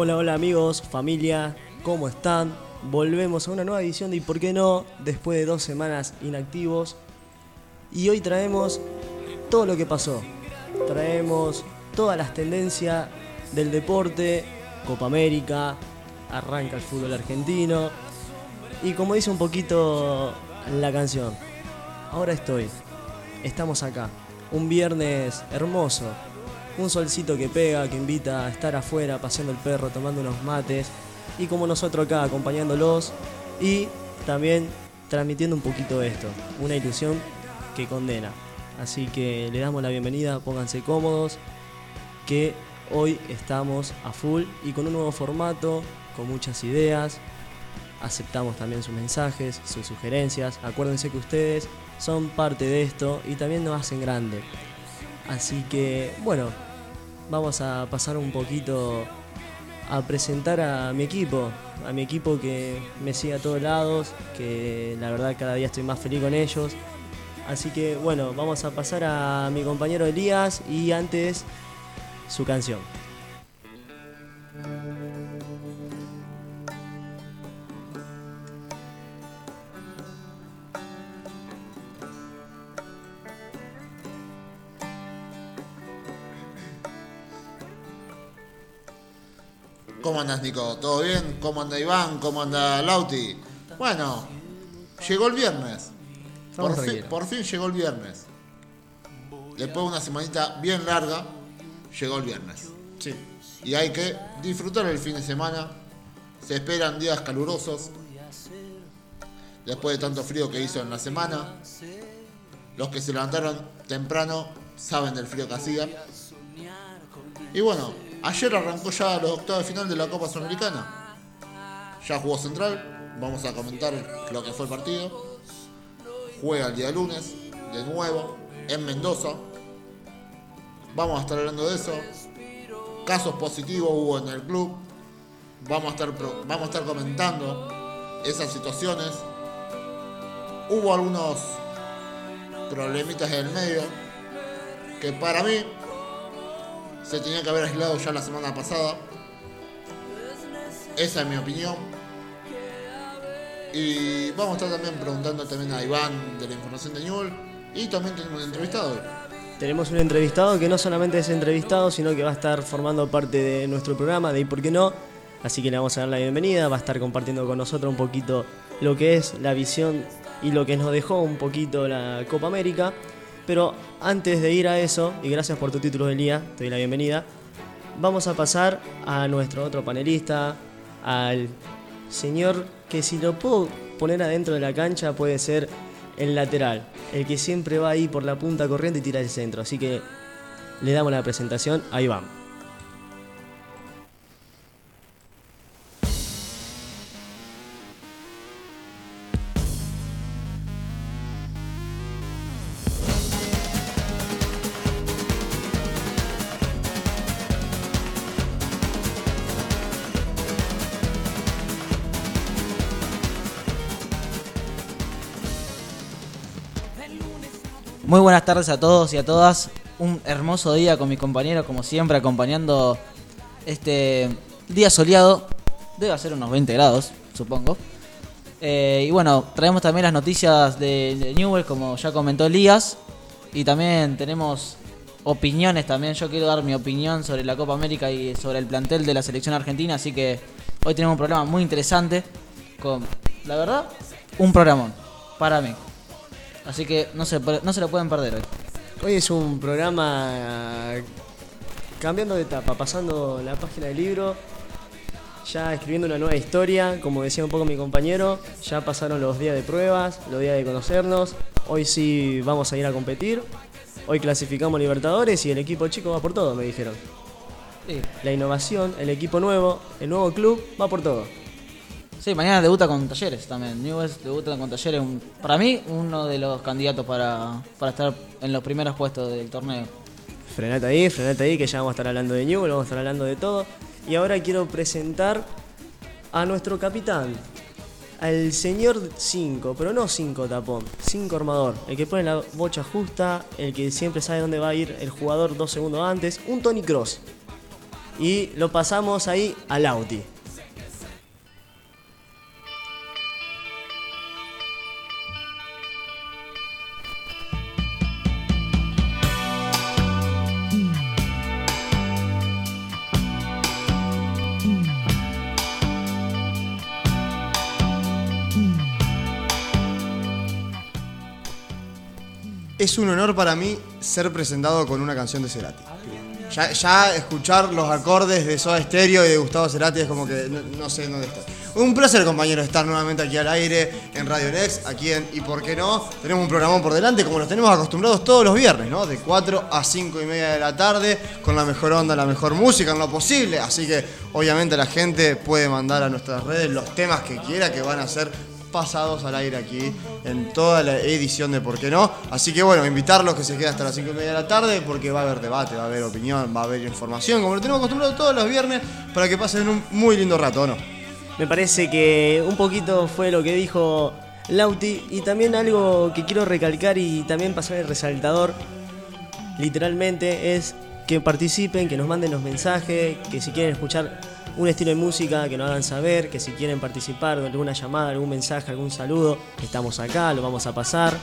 Hola, hola amigos, familia, ¿cómo están? Volvemos a una nueva edición de ¿Y por qué no? Después de dos semanas inactivos. Y hoy traemos todo lo que pasó. Traemos todas las tendencias del deporte, Copa América, arranca el fútbol argentino. Y como dice un poquito la canción, ahora estoy, estamos acá, un viernes hermoso, un solcito que pega, que invita a estar afuera paseando el perro, tomando unos mates, y como nosotros acá acompañándolos y también transmitiendo un poquito esto, una ilusión que condena. Así que le damos la bienvenida, pónganse cómodos, que hoy estamos a full y con un nuevo formato, con muchas ideas. Aceptamos también sus mensajes, sus sugerencias. Acuérdense que ustedes son parte de esto y también nos hacen grande. Así que, bueno, vamos a pasar un poquito a presentar a mi equipo, a mi equipo que me sigue a todos lados, que la verdad cada día estoy más feliz con ellos. Así que bueno, vamos a pasar a mi compañero Elías y antes su canción. ¿Cómo andas, Nico? ¿Todo bien? ¿Cómo anda Iván? ¿Cómo anda Lauti? Bueno, llegó el viernes. Fin, por fin llegó el viernes. Después de una semanita bien larga, llegó el viernes. Sí. Y hay que disfrutar el fin de semana. Se esperan días calurosos. Después de tanto frío que hizo en la semana. Los que se levantaron temprano saben del frío que hacía. Y bueno, ayer arrancó ya los octavos final de la Copa Sudamericana. Ya jugó Central. Vamos a comentar lo que fue el partido. Juega el día lunes, de nuevo, en Mendoza. Vamos a estar hablando de eso. Casos positivos hubo en el club. Vamos a estar, vamos a estar comentando esas situaciones. Hubo algunos problemitas en el medio que para mí se tenía que haber aislado ya la semana pasada. Esa es mi opinión. Y vamos a estar también preguntando también a Iván de la información de Newell. Y también tenemos un entrevistado. Tenemos un entrevistado que no solamente es entrevistado, sino que va a estar formando parte de nuestro programa de ¿Y por qué no? Así que le vamos a dar la bienvenida, va a estar compartiendo con nosotros un poquito lo que es la visión y lo que nos dejó un poquito la Copa América. Pero antes de ir a eso, y gracias por tu título, Elías, te doy la bienvenida, vamos a pasar a nuestro otro panelista, al señor que si lo puedo poner adentro de la cancha puede ser el lateral, el que siempre va ahí por la punta corriente y tira el centro. Así que le damos la presentación, ahí va. Muy buenas tardes a todos y a todas. Un hermoso día con mis compañeros, como siempre, acompañando este día soleado. Debe ser unos 20 grados, supongo. Eh, y bueno, traemos también las noticias de, de Newell, como ya comentó Elías. Y también tenemos opiniones también. Yo quiero dar mi opinión sobre la Copa América y sobre el plantel de la selección argentina. Así que hoy tenemos un programa muy interesante. Con, la verdad, un programón para mí. Así que no se, no se lo pueden perder hoy. Hoy es un programa cambiando de etapa, pasando la página del libro, ya escribiendo una nueva historia, como decía un poco mi compañero, ya pasaron los días de pruebas, los días de conocernos, hoy sí vamos a ir a competir, hoy clasificamos Libertadores y el equipo chico va por todo, me dijeron. Sí. La innovación, el equipo nuevo, el nuevo club, va por todo. Sí, mañana debuta con Talleres también. Newell's debuta con Talleres. para mí, uno de los candidatos para, para estar en los primeros puestos del torneo. Frenate ahí, frenate ahí, que ya vamos a estar hablando de Newell, vamos a estar hablando de todo. Y ahora quiero presentar a nuestro capitán, al señor 5, pero no 5 tapón, 5 armador, el que pone la bocha justa, el que siempre sabe dónde va a ir el jugador dos segundos antes, un Tony Cross. y lo pasamos ahí al Lauti. Es un honor para mí ser presentado con una canción de Cerati. Ya, ya escuchar los acordes de Soda Stereo y de Gustavo Cerati es como que no, no sé dónde está. Un placer, compañero, estar nuevamente aquí al aire en Radio Next, aquí en Y por qué no. Tenemos un programón por delante, como los tenemos acostumbrados todos los viernes, ¿no? De 4 a 5 y media de la tarde, con la mejor onda, la mejor música, en lo posible. Así que, obviamente, la gente puede mandar a nuestras redes los temas que quiera, que van a ser pasados al aire aquí en toda la edición de Por qué no. Así que bueno, invitarlos que se queden hasta las 5 y media de la tarde porque va a haber debate, va a haber opinión, va a haber información, como lo tenemos acostumbrado todos los viernes, para que pasen un muy lindo rato, ¿o no? Me parece que un poquito fue lo que dijo Lauti y también algo que quiero recalcar y también pasar el resaltador, literalmente, es que participen, que nos manden los mensajes, que si quieren escuchar un estilo de música, que nos hagan saber, que si quieren participar alguna llamada, algún mensaje, algún saludo, estamos acá, lo vamos a pasar.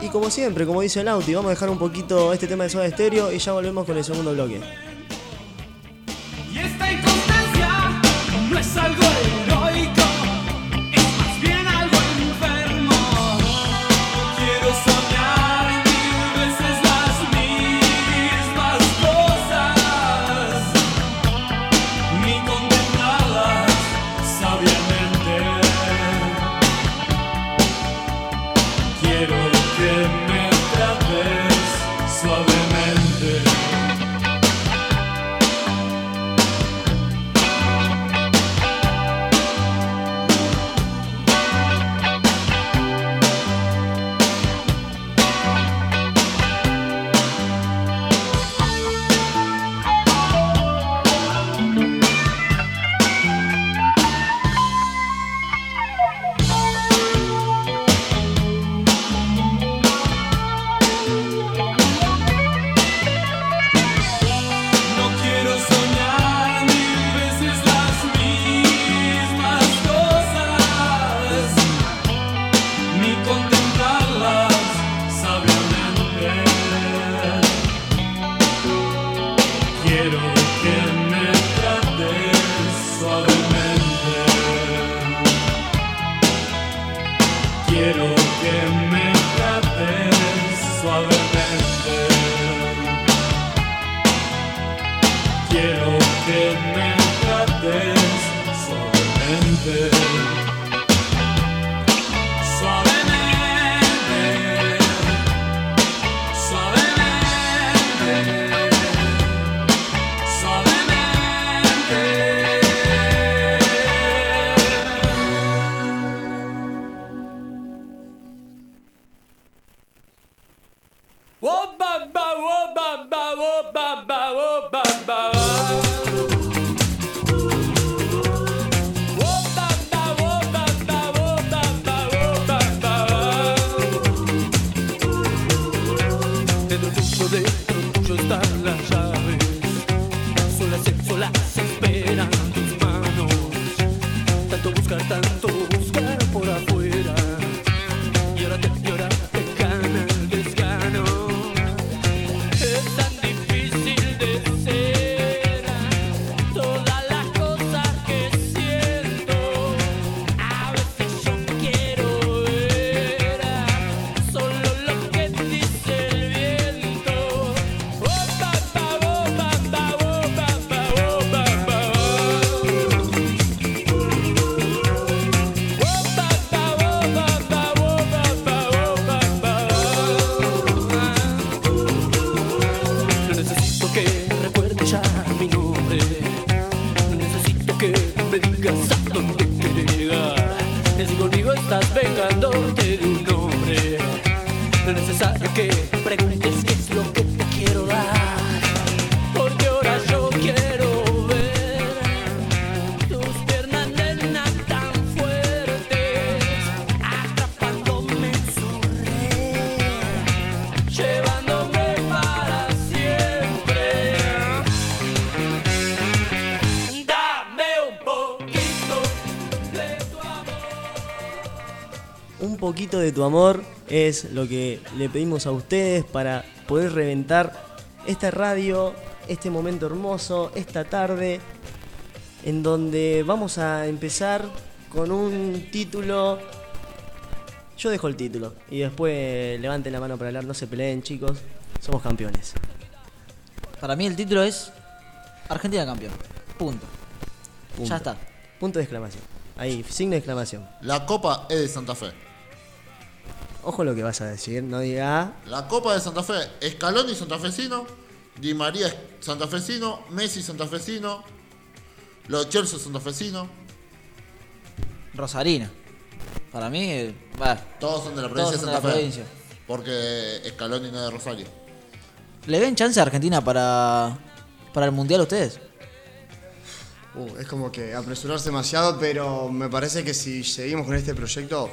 Y como siempre, como dice Lauti, vamos a dejar un poquito este tema de Soda Stereo y ya volvemos con el segundo bloque. Quiero poquito de tu amor es lo que le pedimos a ustedes para poder reventar esta radio, este momento hermoso, esta tarde, en donde vamos a empezar con un título. Yo dejo el título y después levanten la mano para hablar, no se peleen chicos, somos campeones. Para mí el título es Argentina campeón. Punto. Punto. Ya está. Punto de exclamación. Ahí, signo de exclamación. La Copa es de Santa Fe. Ojo lo que vas a decir, no diga La Copa de Santa Fe, Scaloni santafesino, Di María santafesino, Messi santafesino, Los Chelsea santafesino, Rosarina. Para mí, eh, va. todos son de la provincia Todos de son de Santa la Fe. provincia. Porque Scaloni no es de Rosario. ¿Le ven chance a Argentina para, para el Mundial ustedes? Uh, es como que apresurarse demasiado, pero me parece que si seguimos con este proyecto,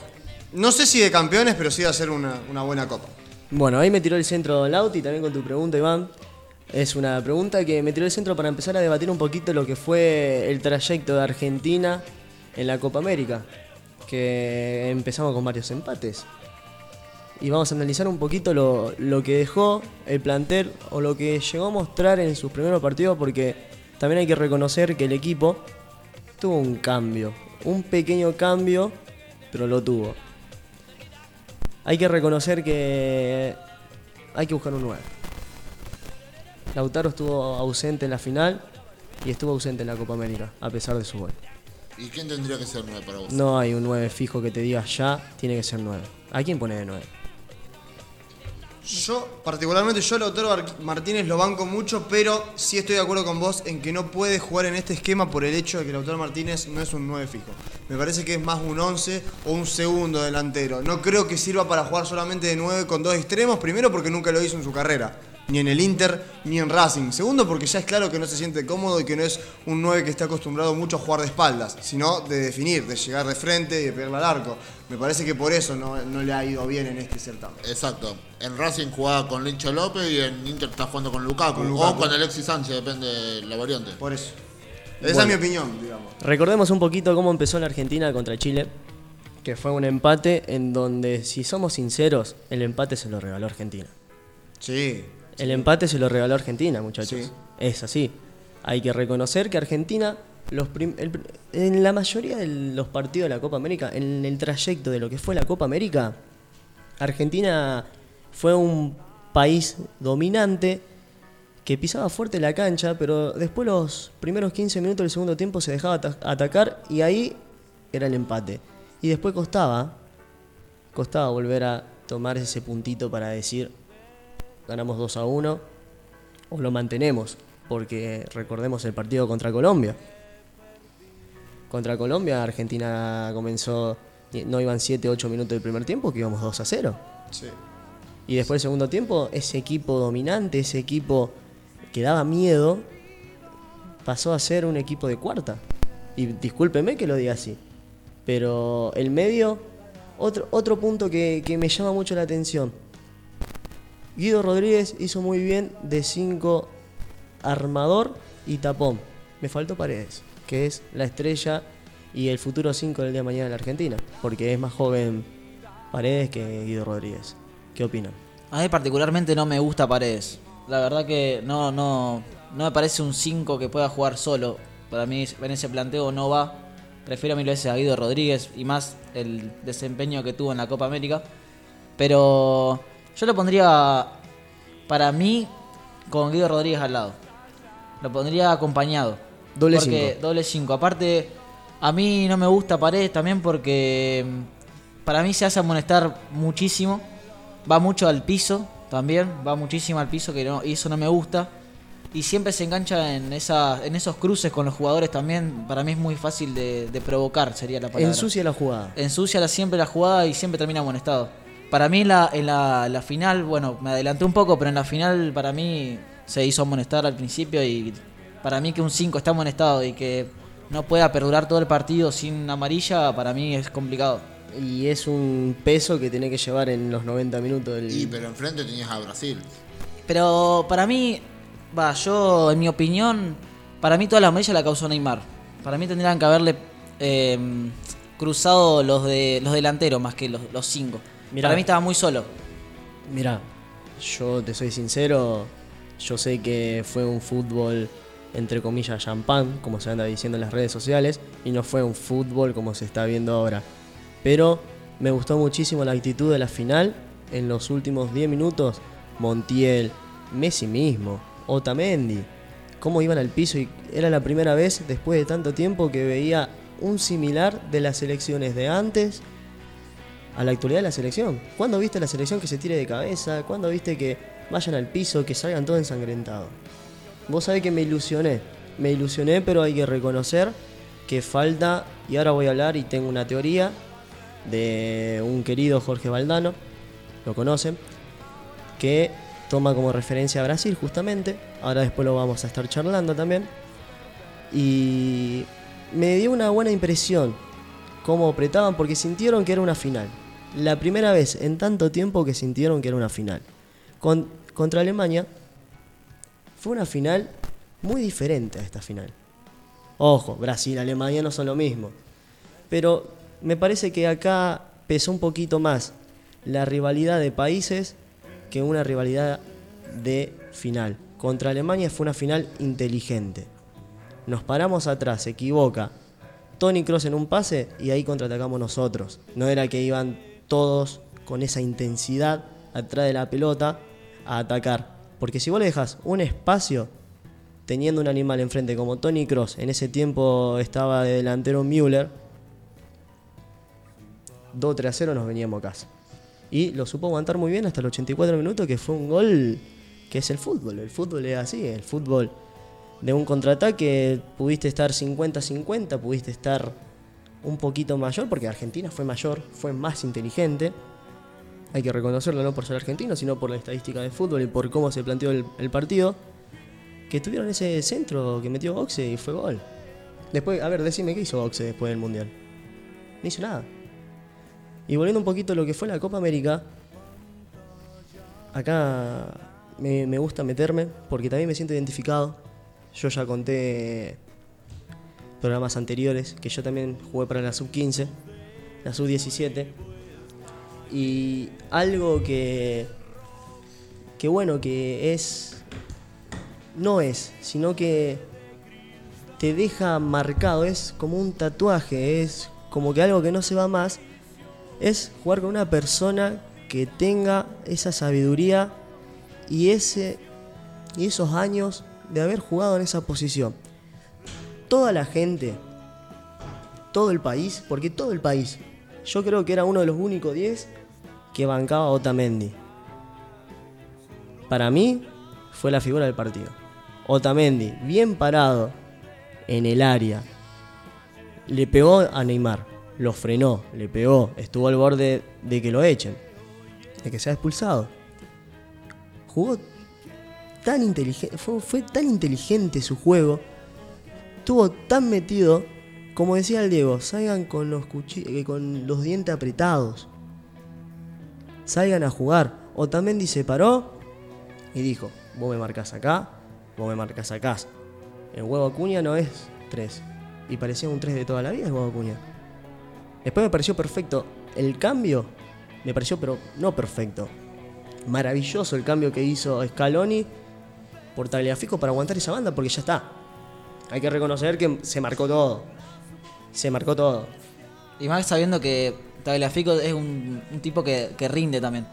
no sé si de campeones, pero sí de hacer una, una buena copa. Bueno, ahí me tiró el centro Lauti también con tu pregunta, Iván. Es una pregunta que me tiró el centro para empezar a debatir un poquito lo que fue el trayecto de Argentina en la Copa América. Que empezamos con varios empates. Y vamos a analizar un poquito lo, lo que dejó el plantel o lo que llegó a mostrar en sus primeros partidos, porque también hay que reconocer que el equipo tuvo un cambio. Un pequeño cambio, pero lo tuvo. Hay que reconocer que hay que buscar un 9. Lautaro estuvo ausente en la final y estuvo ausente en la Copa América, a pesar de su gol. ¿Y quién tendría que ser 9 para vos? No hay un 9 fijo que te diga ya, tiene que ser 9. ¿A quién pone de 9? Yo, particularmente, yo a Lautaro Mar- Martínez lo banco mucho, pero sí estoy de acuerdo con vos en que no puede jugar en este esquema por el hecho de que Lautaro Martínez no es un 9 fijo. Me parece que es más un 11 o un segundo delantero. No creo que sirva para jugar solamente de 9 con dos extremos, primero porque nunca lo hizo en su carrera. Ni en el Inter, ni en Racing. Segundo, porque ya es claro que no se siente cómodo y que no es un 9 que está acostumbrado mucho a jugar de espaldas, sino de definir, de llegar de frente y de pegarle al arco. Me parece que por eso no, no le ha ido bien en este certamen. Exacto. En Racing jugaba con Lincho López y en Inter está jugando con Lukaku. Con Lukaku. O con Alexis Sánchez, depende de la variante. Por eso. Esa Bueno. es mi opinión, digamos. Recordemos un poquito cómo empezó la Argentina contra Chile, que fue un empate en donde, si somos sinceros, el empate se lo regaló Argentina. Sí. El empate se lo regaló Argentina, muchachos. Sí. Es así. Hay que reconocer que Argentina, los el en la mayoría de los partidos de la Copa América, en el trayecto de lo que fue la Copa América, Argentina fue un país dominante que pisaba fuerte la cancha, pero después los primeros 15 minutos del segundo tiempo se dejaba ata- atacar y ahí era el empate. Y después costaba, costaba volver a tomar ese puntito para decir, ganamos 2 a 1 o lo mantenemos, porque recordemos el partido contra Colombia. Contra Colombia, Argentina comenzó, no iban 7, 8 minutos del primer tiempo, que íbamos 2 a 0. Sí. Y después del segundo tiempo, ese equipo dominante, ese equipo que daba miedo, pasó a ser un equipo de cuarta. Y discúlpeme que lo diga así. Pero el medio, otro, otro punto que, que me llama mucho la atención. Guido Rodríguez hizo muy bien de 5 armador y tapón. Me faltó Paredes, que es la estrella y el futuro 5 del día de mañana de la Argentina. Porque es más joven Paredes que Guido Rodríguez. ¿Qué opinan? A mí particularmente no me gusta Paredes. La verdad que no, no, no me parece un 5 que pueda jugar solo. Para mí en ese planteo no va. Prefiero mil veces a Guido Rodríguez y más el desempeño que tuvo en la Copa América. Pero yo lo pondría para mí con Guido Rodríguez al lado. Lo pondría acompañado. Doble porque, cinco. Doble 5. Aparte, a mí no me gusta Paredes también porque mm, para mí se hace amonestar muchísimo. Va mucho al piso también. Va muchísimo al piso que no, y eso no me gusta. Y siempre se engancha en, esa, en esos cruces con los jugadores también. Para mí es muy fácil de, de provocar, sería la palabra. Ensucia la jugada. Ensucia la- siempre la jugada y siempre termina amonestado. Para mí en la, en la, la final, bueno, me adelanté un poco, pero en la final para mí se hizo amonestar al principio y para mí que un 5 está amonestado y que no pueda perdurar todo el partido sin amarilla, para mí es complicado. Y es un peso que tiene que llevar en los 90 minutos del. Y pero enfrente tenías a Brasil. Pero para mí, va, yo en mi opinión, para mí toda la amarilla la causó Neymar. Para mí tendrían que haberle eh, cruzado los de los delanteros más que los, los cinco. Mirá. Para mí estaba muy solo. Mira, yo te soy sincero, yo sé que fue un fútbol entre comillas champán, como se anda diciendo en las redes sociales, y no fue un fútbol como se está viendo ahora. Pero me gustó muchísimo la actitud de la final. En los últimos 10 minutos, Montiel, Messi mismo, Otamendi, cómo iban al piso y era la primera vez después de tanto tiempo que veía un similar de las selecciones de antes a la actualidad de la selección. ¿Cuándo viste la selección que se tire de cabeza? ¿Cuándo viste que vayan al piso, que salgan todos ensangrentados? Vos sabés que me ilusioné. Me ilusioné, pero hay que reconocer que falta, y ahora voy a hablar y tengo una teoría de un querido Jorge Valdano, lo conocen, que toma como referencia a Brasil justamente. Ahora después lo vamos a estar charlando también. Y me dio una buena impresión cómo apretaban porque sintieron que era una final. La primera vez en tanto tiempo que sintieron que era una final. Con- contra Alemania fue una final muy diferente a esta final. Ojo, Brasil, Alemania no son lo mismo. Pero me parece que acá pesó un poquito más la rivalidad de países que una rivalidad de final. Contra Alemania fue una final inteligente. Nos paramos atrás, se equivoca. Tony Cross en un pase y ahí contraatacamos nosotros. No era que iban todos con esa intensidad atrás de la pelota a atacar. Porque si vos le dejas un espacio teniendo un animal enfrente como Tony Cross, en ese tiempo estaba de delantero Müller, 2-3 a 0 nos veníamos a casa. Y lo supo aguantar muy bien hasta los 84 minutos, que fue un gol que es el fútbol. El fútbol es así, el fútbol de un contraataque pudiste estar 50-50, pudiste estar un poquito mayor, porque Argentina fue mayor, fue más inteligente. Hay que reconocerlo no por ser argentino, sino por la estadística de fútbol y por cómo se planteó el, partido. Que tuvieron ese centro que metió Boxe y fue gol. Después, a ver, decime qué hizo Boxe después del Mundial. No hizo nada. Y volviendo un poquito a lo que fue la Copa América, acá me, me gusta meterme porque también me siento identificado. Yo ya conté programas anteriores que yo también jugué para la sub-15, la sub-17. Y algo que, que bueno, que es, no es, sino que te deja marcado, es como un tatuaje, es como que algo que no se va más, es jugar con una persona que tenga esa sabiduría y, ese, y esos años de haber jugado en esa posición. Toda la gente, todo el país, porque todo el país, yo creo que era uno de los únicos 10 que bancaba a Otamendi. Para mí fue la figura del partido. Otamendi, bien parado en el área, le pegó a Neymar, lo frenó, le pegó, estuvo al borde de que lo echen, de que sea expulsado. Jugó tan inteligente, fue, fue tan inteligente su juego, estuvo tan metido, como decía el Diego, salgan con los, eh, con los dientes apretados, salgan a jugar. Otamendi se paró y dijo, vos me marcás acá, vos me marcás acá. El huevo Acuña no es 3. Y parecía un 3 de toda la vida el huevo Acuña. Después me pareció perfecto. El cambio me pareció, pero no perfecto. Maravilloso el cambio que hizo Scaloni por Tagliafico para aguantar esa banda porque ya está. Hay que reconocer que se marcó todo. Se marcó todo. Y más sabiendo que Tagliafico es un, un tipo que, que rinde también.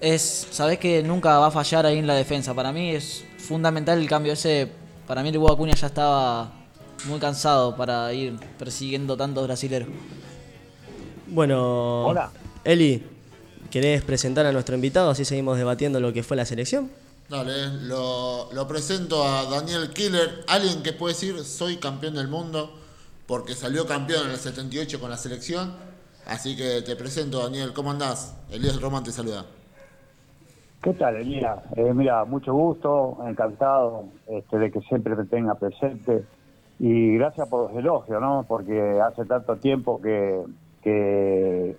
Es, sabes que nunca va a fallar ahí en la defensa. Para mí es fundamental el cambio ese. Para mí el Hugo Acuña ya estaba muy cansado para ir persiguiendo tantos brasileros. Bueno, Hola. Eli, ¿querés presentar a nuestro invitado? Así seguimos debatiendo lo que fue la selección. Dale, lo, lo presento a Daniel Killer, alguien que puede decir soy campeón del mundo, porque salió campeón en el 78 con la selección. Así que te presento, Daniel, ¿cómo andás? Elías Román te saluda. ¿Qué tal, Elías? Eh, mira, mucho gusto, encantado este, de que siempre te tenga presente. Y gracias por los elogios, ¿no? Porque hace tanto tiempo que, que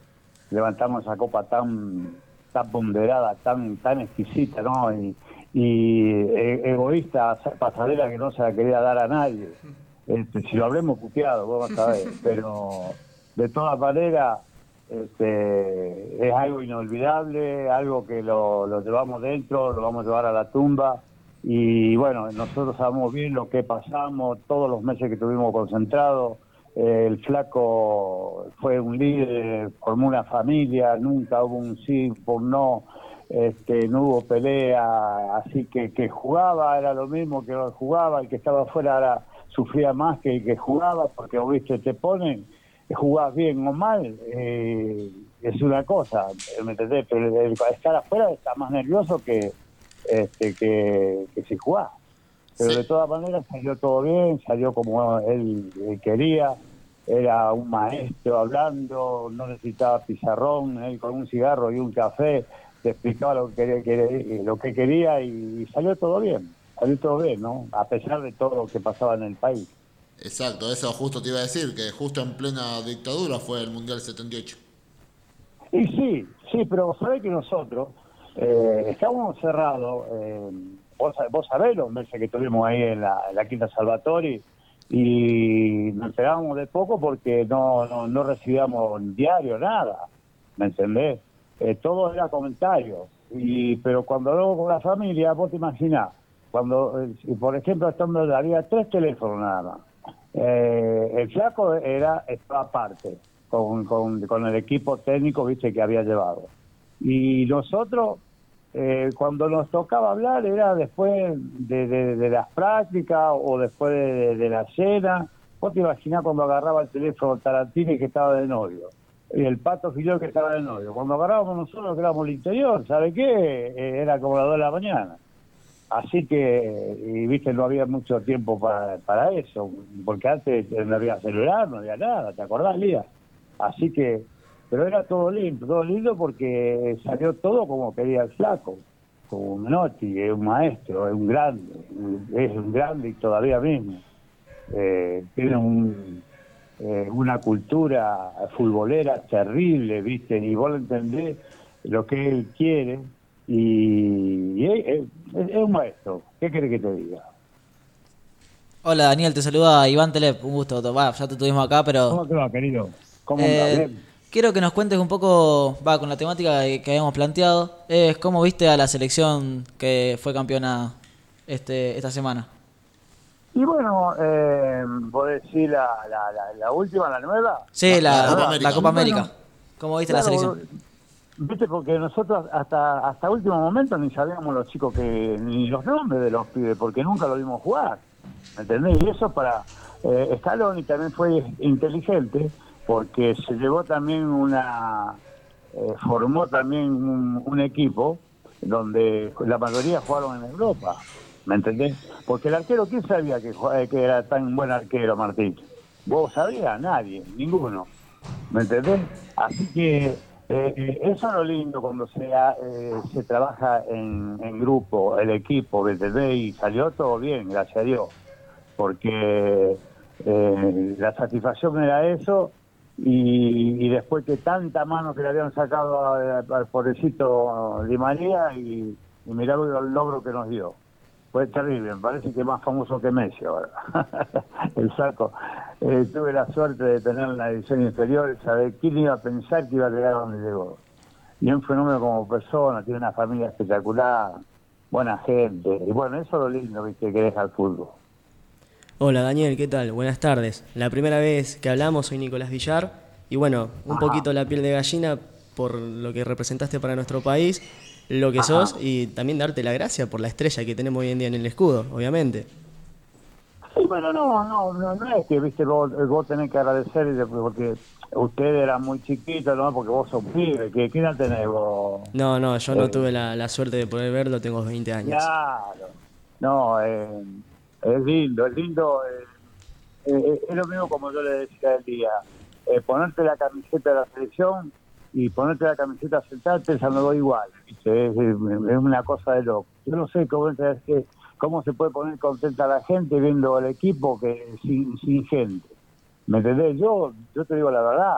levantamos esa copa tan tan ponderada, tan tan exquisita, ¿no? Y, y e- egoísta, pasarela que no se la quería dar a nadie. Este, si lo habremos puteado, vamos a ver. Pero de todas maneras, este, es algo inolvidable, algo que lo, lo llevamos dentro, lo vamos a llevar a la tumba. Y bueno, nosotros sabemos bien lo que pasamos, todos los meses que estuvimos concentrados. Eh, el flaco fue un líder, formó una familia, nunca hubo un sí por no, este, no hubo pelea, así que que jugaba era lo mismo que jugaba, el que estaba afuera era, sufría más que el que jugaba, porque viste, te ponen, jugás bien o mal, eh, es una cosa, ¿me entendés? Pero el- el estar afuera está más nervioso que, este, que, que si jugás. Pero Sí. de todas maneras salió todo bien, salió como él, él quería, era un maestro hablando, no necesitaba pizarrón, él con un cigarro y un café te explicaba lo que quería, quería- lo que quería y salió todo bien, salió todo bien, ¿no? A pesar de todo lo que pasaba en el país. Exacto, eso justo te iba a decir, que justo en plena dictadura fue el Mundial 78. Y sí, sí, pero sabés que nosotros eh, estábamos cerrados, eh, vos, vos sabés los meses que estuvimos ahí en la, en la Quinta Salvatori y nos enterábamos de poco porque no, no, no recibíamos diario nada, ¿me entendés? Eh, todo era comentario, y, pero cuando luego con la familia, vos te imaginás, cuando, eh, por ejemplo, estando había tres teléfonos nada más. Eh, el flaco era estaba aparte con, con, con el equipo técnico viste que había llevado. Y nosotros eh, cuando nos tocaba hablar era después de, de- las prácticas o después de, de la cena. Vos te imaginás cuando agarraba el teléfono Tarantini que estaba de novio y el Pato Filiol que estaba de novio cuando agarrábamos nosotros que éramos el interior ¿sabe qué? Eh, era como las dos de la mañana Así que, y viste, no había mucho tiempo para, para eso, porque antes no había celular, no había nada, ¿te acordás, Lía? Así que, pero era todo lindo, todo lindo porque salió todo como quería el flaco, como Menotti, es un maestro, es un grande, es un grande y todavía mismo. Eh, tiene un, eh, una cultura futbolera terrible, viste, y vos lo entendés lo que él quiere y, y es, es- es un maestro. ¿Qué querés que te diga? Hola Daniel, te saluda Iván Telep, un gusto. Va, ya te tuvimos acá, pero ¿Cómo te va, querido? ¿Cómo eh, quiero que nos cuentes un poco, va, con la temática que, que habíamos planteado, es cómo viste a la selección que fue campeona este esta semana. Y bueno, eh, vos decís la, la, la, la última, la nueva. Sí, La- la, la Copa la América. Copa América. Bueno, ¿Cómo viste la selección? Viste, porque nosotros hasta hasta último momento ni sabíamos los chicos que ni los nombres de los pibes, porque nunca lo vimos jugar. ¿Me entendés? Y eso para eh, Scaloni también fue inteligente, porque se llevó también una. eh, formó también un, un equipo donde la mayoría jugaron en Europa. ¿Me entendés? Porque el arquero, ¿quién sabía que, que era tan buen arquero, Martín? ¿Vos sabías? Nadie, ninguno. ¿Me entendés? Así que eh, eh, eso es lo lindo cuando se, eh, se trabaja en, en grupo, el equipo, ¿me entendés? Y salió todo bien, gracias a Dios. Porque eh, la satisfacción era eso y, después que tanta mano que le habían sacado al pobrecito Di María y, y mirá el logro que nos dio. Fue terrible, me parece que más famoso que Messi ahora. el saco. Eh, tuve la suerte de tener la edición inferior, saber quién iba a pensar que iba a llegar donde llegó. Y un fenómeno como persona, tiene una familia espectacular, buena gente. Y bueno, eso es lo lindo ¿viste? que deja el fútbol. Hola Daniel, ¿qué tal? Buenas tardes. La primera vez que hablamos soy Nicolás Villar y bueno, un poquito la piel de gallina por lo que representaste para nuestro país, lo que sos y también darte la gracia por la estrella que tenemos hoy en día en el escudo, obviamente. Sí, bueno, no, no, no, no es que, viste, vos, vos tenés que agradecer y después, porque usted era muy chiquito, ¿no? Porque vos sos pibe, ¿qué, ¿qué edad tenés vos? No, no, yo no tuve la, la suerte de poder verlo, tengo 20 años. Claro. No, eh, es lindo, es lindo. eh, eh, es lo mismo como yo le decía el día. eh, ponerte la camiseta de la selección y ponerte la camiseta sentarte pensando igual. ¿viste? Es, es- una cosa de loco. Yo no sé cómo, es que- cómo se puede poner contenta la gente viendo el equipo que sin, gente. ¿Me entendés? Yo, yo te digo la verdad,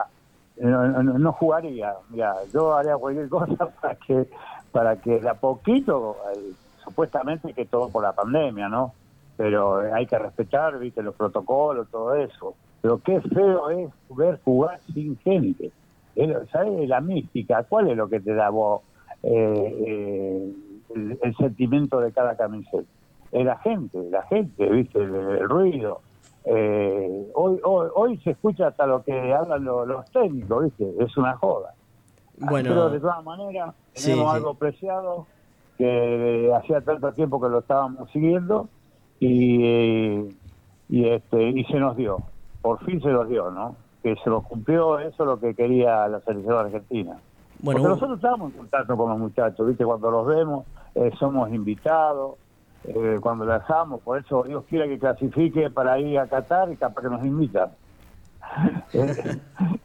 no, no- no jugaría. Mira, yo haría cualquier cosa para que para que de a poquito, eh, supuestamente que todo por la pandemia, ¿no? pero hay que respetar, viste, los protocolos, todo eso. Pero qué feo es ver jugar sin gente. Es- ¿Sabes la mística? ¿Cuál es lo que te da vos eh, eh, el, el sentimiento de cada camiseta? Es la gente, la gente, viste, el, el ruido. Eh, hoy, hoy, hoy se escucha hasta lo que hablan lo- los técnicos, viste, es una joda. Bueno, Pero de todas maneras, tenemos sí. algo preciado que hacía tanto tiempo que lo estábamos siguiendo y, eh, y, este, y se nos dio. Por fin se nos dio, ¿no? Que se nos cumplió eso lo que quería la selección argentina. bueno, Porque nosotros estamos en contacto con los muchachos, ¿viste? Cuando los vemos, eh, somos invitados, eh, cuando viajamos, por eso Dios quiera que clasifique para ir a Qatar y capaz que nos invitan. Eh,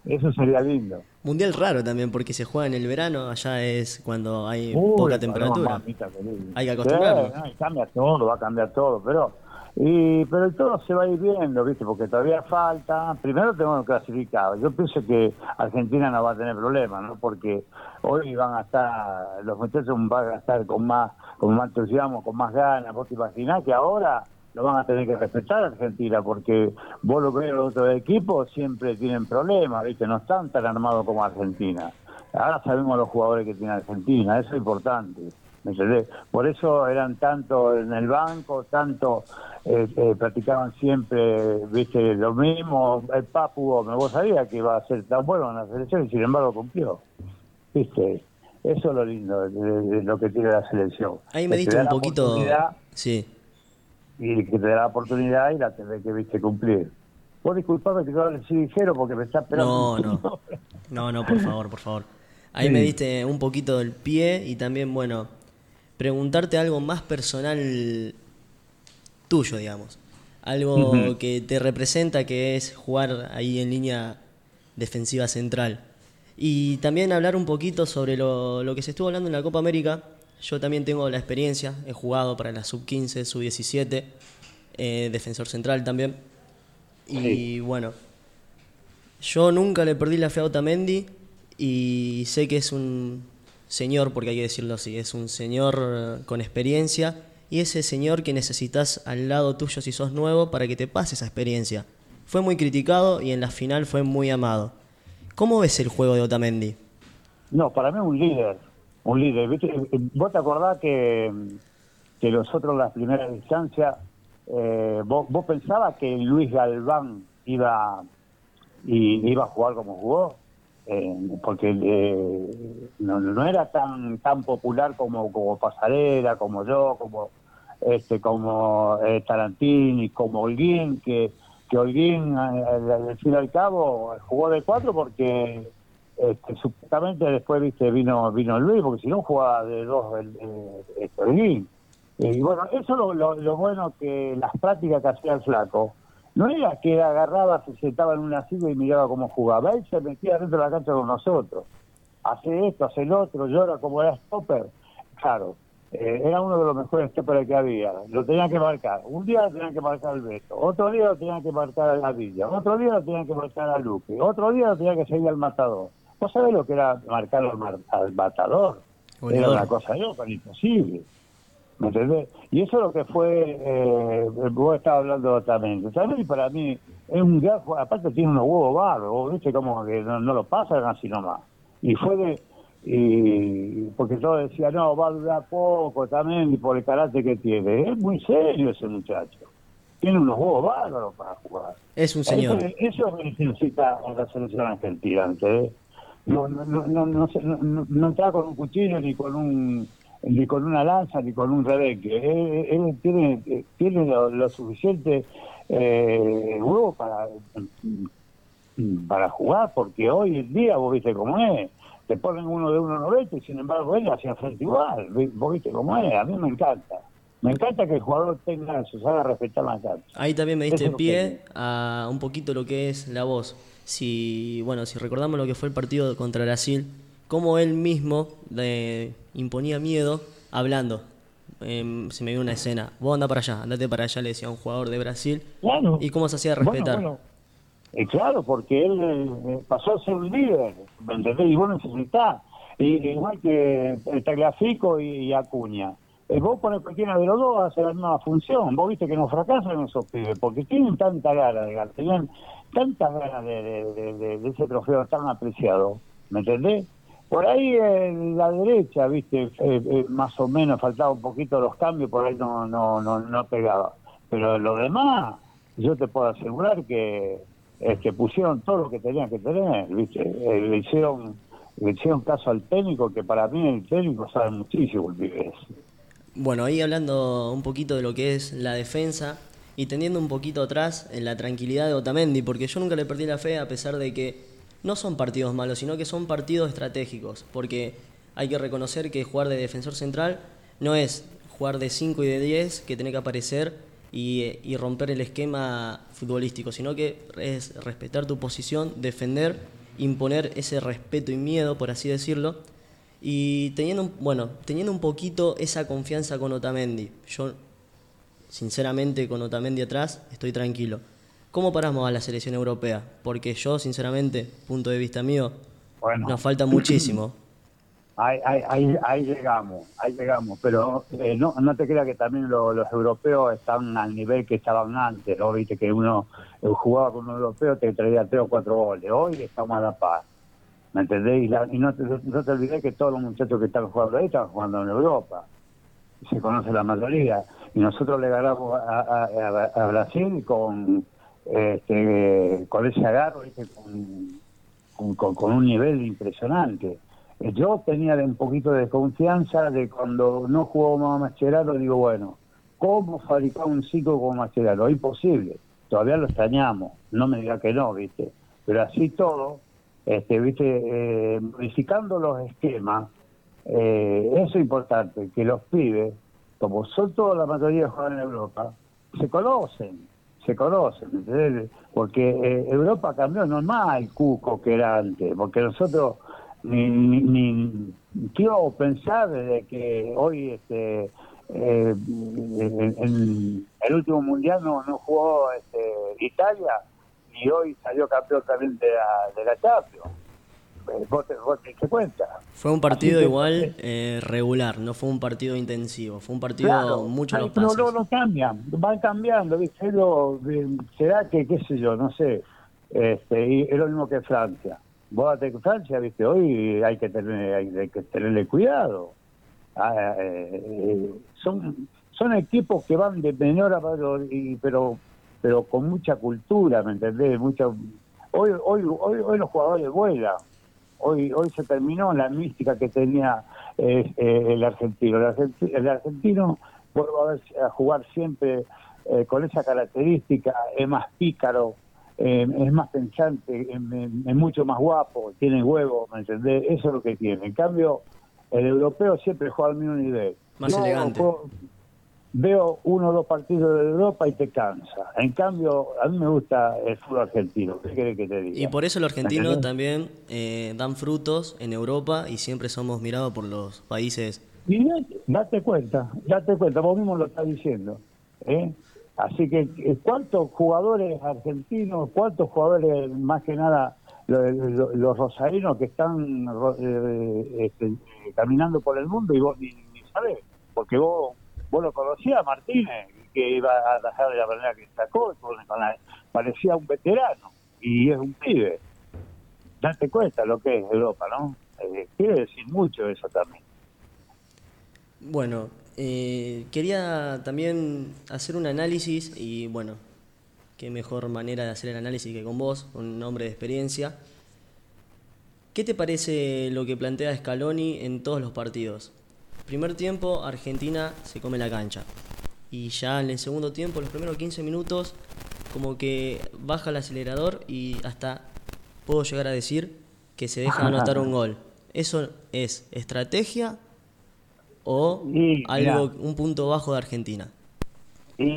eso sería lindo. mundial raro también porque se juega en el verano, allá es cuando hay Uy, poca temperatura. mamita. Hay que acostumbrarnos. Sí, no, cambia todo, va a cambiar todo, pero y pero todo se va a ir viendo, ¿viste? Porque todavía falta. Primero tenemos clasificado. Yo pienso que Argentina no va a tener problemas, ¿no? Porque hoy van a estar, los muchachos van a estar con más, con más entusiasmo, con más ganas. Vos te imaginás que ahora lo van a tener que respetar Argentina, porque vos lo ves los otros equipos siempre tienen problemas, ¿viste? No están tan armados como Argentina. Ahora sabemos los jugadores que tiene Argentina, eso es importante. ¿Me entendés? Por eso eran tanto en el banco, tanto eh, eh, practicaban siempre, viste, lo mismo. El Papu Gómez, vos sabías que iba a ser tan bueno en la selección y sin embargo cumplió. Viste, eso es lo lindo de, de lo que tiene la selección. Ahí me te diste un poquito... Sí. Y que te da la oportunidad y la tenés que, viste, cumplir. Vos disculpame que yo hable así ligero porque me está esperando. No, no. No, no, por favor, por favor. Ahí Sí. me diste un poquito del pie y también, bueno, preguntarte algo más personal tuyo, digamos. Algo que te representa, que es jugar ahí en línea defensiva central. Y también hablar un poquito sobre lo, lo que se estuvo hablando en la Copa América. Yo también tengo la experiencia, he jugado para la sub-15, sub-17, eh, defensor central también. Y Sí. bueno, yo nunca le perdí la fe a Otamendi y sé que es un señor, porque hay que decirlo así, es un señor eh, con experiencia y ese señor que necesitas al lado tuyo si sos nuevo para que te pase esa experiencia. Fue muy criticado y en la final fue muy amado. ¿Cómo ves el juego de Otamendi? No, para mí es un líder, un líder. ¿viste? ¿Vos te acordás que, que nosotros en las primeras instancias, eh, vos, vos pensabas que Luis Galván iba, y, iba a jugar como jugó? Eh, porque eh, no, no era tan tan popular como, como Pasarela, como yo, como este como eh, Tarantini, como Holguín, que, que Holguín, al fin y al cabo, jugó de cuatro porque este, supuestamente después viste vino vino Luis, porque si no jugaba de dos el, eh, este, Holguín. Y bueno, eso es lo, lo, lo bueno que las prácticas que hacía el flaco, no era que agarraba, se sentaba en una silla y miraba cómo jugaba, él se metía dentro de la cancha con nosotros. Hace esto, hace el otro, llora como era stopper. Claro, eh, era uno de los mejores stoppers que había. Lo tenían que marcar. Un día lo tenían que marcar el Beto, otro día lo tenían que marcar a la Villa, otro día lo tenían que marcar a Luque, otro día lo tenían que seguir al matador. ¿Vos sabés lo que era marcar al, mar- al matador? Era una cosa loca, imposible. ¿Me entendés? Y eso es lo que fue, eh, vos estabas hablando también. Para mí es un jugador, aparte tiene unos huevos barros, viste como que no, no lo pasan así nomás. Y fue de, y porque todos decían, no, va a durar poco también, y por el carácter que tiene. Es muy serio ese muchacho. Tiene unos huevos bárbaros para jugar. Es un señor. Eso, es lo que necesita la selección argentina, ¿entendés? No, no, no, no, no, se- no, no- no entra con un cuchillo ni con un ni con una lanza ni con un rebeque. Él, él tiene, tiene lo, lo suficiente eh, huevo para para jugar, porque hoy en día vos viste cómo es. Te ponen uno de 1.90 y sin embargo él hacía frente igual. Vos viste cómo es. A mí me encanta. Me encanta que el jugador tenga eso, se haga respetar la cancha. Ahí también me Eso diste es lo pie a un poquito lo que es la voz. Si, bueno, si recordamos lo que fue el partido contra Brasil, cómo él mismo le imponía miedo hablando. Em, se me vio una escena. Vos anda para allá, andate para allá, le decía a un jugador de Brasil. Claro. Y cómo se hacía respetar. bueno. Eh, claro, porque él eh, pasó a ser un líder, ¿me entendés? Y vos necesitás, y, igual que el Tagliafico y, y Acuña. eh, vos pones cualquiera de los dos a hacer la misma función. Vos viste que no fracasan esos pibes, porque tienen tanta gana de ganar, tenían tanta ganas de, de- de- de- de ese trofeo tan apreciado, ¿me entendés? Por ahí en la derecha, viste, eh, eh, más o menos faltaba un poquito los cambios, por ahí no, no, no, no pegaba. Pero lo demás, yo te puedo asegurar que este, pusieron todo lo que tenían que tener, viste, Eh, le hicieron, le hicieron caso al técnico, que para mí el técnico sabe muchísimo el pibe. Bueno, ahí hablando un poquito de lo que es la defensa y teniendo un poquito atrás en la tranquilidad de Otamendi, porque yo nunca le perdí la fe a pesar de que no son partidos malos, sino que son partidos estratégicos, porque hay que reconocer que jugar de defensor central no es jugar de 5 y de 10 que tiene que aparecer y, y romper el esquema futbolístico, sino que es respetar tu posición, defender, imponer ese respeto y miedo, por así decirlo, y teniendo, bueno, teniendo un poquito esa confianza con Otamendi, yo sinceramente con Otamendi atrás estoy tranquilo. ¿Cómo paramos a la selección europea? Porque yo sinceramente, punto de vista mío, Bueno. nos falta muchísimo. Ahí, ahí, ahí, ahí llegamos, ahí llegamos, pero eh, no, no te creas que también lo- los europeos están al nivel que estaban antes, ¿no? Viste que uno eh, jugaba con un europeo, te traía tres o cuatro goles, hoy estamos a la paz, ¿me entendés? Y, la- y no, te, no te olvides que todos los muchachos que están jugando ahí están jugando en Europa, se conoce la mayoría, y nosotros le ganamos a, a- a- a Brasil con, este, con ese agarro. Con, un nivel impresionante. Eh, Yo tenía un poquito de confianza de cuando no jugó más Mascherano, digo, bueno, ¿cómo fabricar un ciclo como Mascherano? Imposible, todavía lo extrañamos, no me diga que no, ¿viste? Pero así todo, este, ¿viste? Eh, modificando los esquemas, eso es importante, que los pibes, como son toda la mayoría juegan en Europa, se conocen, se conocen, ¿entendés? Porque eh, Europa cambió, no es el cuco que era antes, porque nosotros ni, ni, ni- quiero pensar de que hoy este eh, en el último mundial no, no jugó este, Italia y hoy salió campeón también de la, de la Champions. Eh, ¿Vos te, vos te diste cuenta? Fue un partido que- igual eh, regular, no fue un partido intensivo, fue un partido Claro, mucho los pero pases. no cambian, van cambiando, ¿viste? Lo- será que, qué sé yo, no sé, este, y es lo mismo que Francia. Vos que Francia, ¿viste? Hoy hay que tener, hay, hay que tenerle cuidado. Ah, eh, eh, son, son equipos que van de menor a mayor, y, pero, pero con mucha cultura, ¿me entendés? Mucha, hoy, hoy, hoy, hoy los jugadores vuelan. Hoy, hoy se terminó la mística que tenía eh, eh, el argentino. El, argenti- el argentino vuelve a, ver- a jugar siempre eh, con esa característica, es más pícaro, eh, es más pensante, es, mucho más guapo, tiene huevo, ¿me entendés? Eso es lo que tiene. En cambio, el europeo siempre juega al mismo nivel. Más elegante. juego- veo uno o dos partidos de Europa y te cansa. En cambio, a mí me gusta el fútbol argentino. ¿Qué querés que te diga? Y por eso los argentinos también eh, dan frutos en Europa y siempre somos mirados por los países. Y date, cuenta, date cuenta, vos mismo lo estás diciendo. ¿eh? Así que, eh, ¿cuántos jugadores argentinos, cuántos jugadores, más que nada, lo- lo- los rosarinos que están eh, este, caminando por el mundo y vos ni, ni sabés? Porque vos, vos lo conocías a Martínez, que iba a atajar de la manera que sacó, con parecía un veterano y es un pibe. Date cuenta lo que es Europa, ¿no? Eh, quiere decir mucho eso también. Bueno, eh, quería también hacer un análisis y bueno, qué mejor manera de hacer el análisis que con vos, un hombre de experiencia. ¿Qué te parece lo que plantea Scaloni en todos los partidos? Primer tiempo, Argentina se come la cancha. Y ya en el segundo tiempo, los primeros 15 minutos, como que baja el acelerador y hasta puedo llegar a decir que se deja anotar un gol. ¿Eso es estrategia o algo, un punto bajo de Argentina? Y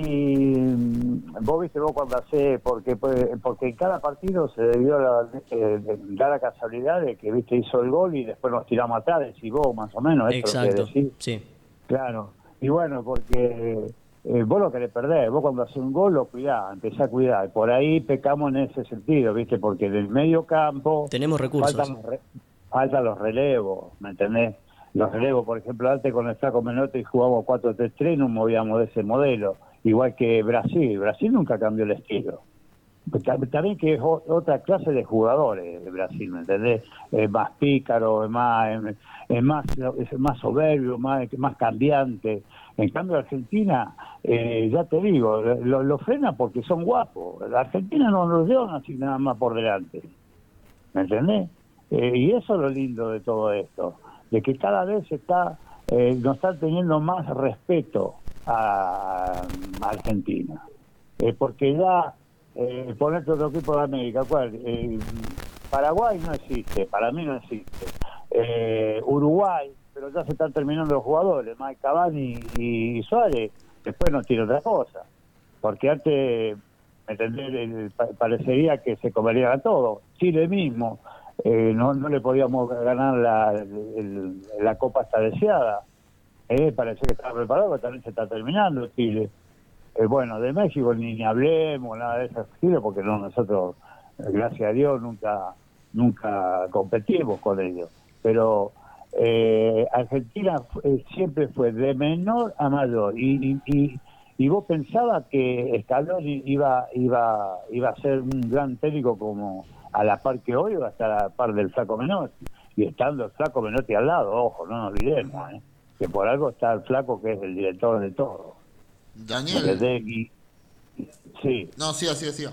mm, vos viste vos cuando hace, porque pues, porque en cada partido se debió la, eh, dar la casualidad de que viste hizo el gol y después nos tiramos atrás, decís vos más o menos, que Exacto, decís. sí. Claro, y bueno, porque eh, vos lo querés perder, vos cuando haces un gol lo cuidás, empezás a cuidar, por ahí pecamos en ese sentido, viste, porque en el medio campo Tenemos recursos. faltan los, re- faltan los relevos, ¿me entendés? los relevos, por ejemplo, antes con el Flaco Menotti jugábamos 4-3-3, nos movíamos de ese modelo, igual que Brasil. Brasil nunca cambió el estilo. Tam- También que es otra clase de jugadores de Brasil, ¿me entendés? Es más pícaro, es más, es, más, es más soberbio, más, más cambiante. En cambio, Argentina, eh, ya te digo, lo, lo frena porque son guapos. La Argentina no los llevan así nada más por delante. ¿Me entendés? Eh, y eso es lo lindo de todo esto, de que cada vez está, eh, nos están teniendo más respeto a, Argentina. Eh, porque ya, eh, ponerte otro equipo de América, ¿cuál? Eh, Paraguay no existe, para mí no existe. Eh, Uruguay, pero ya se están terminando los jugadores, Mike Cavani y Suárez, después no tiene otra cosa. Porque antes, ¿me pa- parecería que se comerían a todo. Chile mismo, eh, no, no le podíamos ganar la, la copa esta deseada. Eh, parece que estaba preparado, pero se está terminando Chile. Eh, bueno, de México ni, ni hablemos, nada de eso Chile, porque no nosotros, eh, gracias a Dios, nunca nunca competimos con ellos. Pero eh, Argentina eh, siempre fue de menor a mayor. Y, y, y, y vos pensabas que Scaloni iba, iba, iba a ser un gran técnico como a la par que hoy, va a estar a la par del Flaco Menotti. Y estando el Flaco Menotti al lado, ojo, no nos olvidemos, ¿eh? Que por algo está el Flaco que es el director de todo. Daniel. Y- sí, No, siga, siga, siga.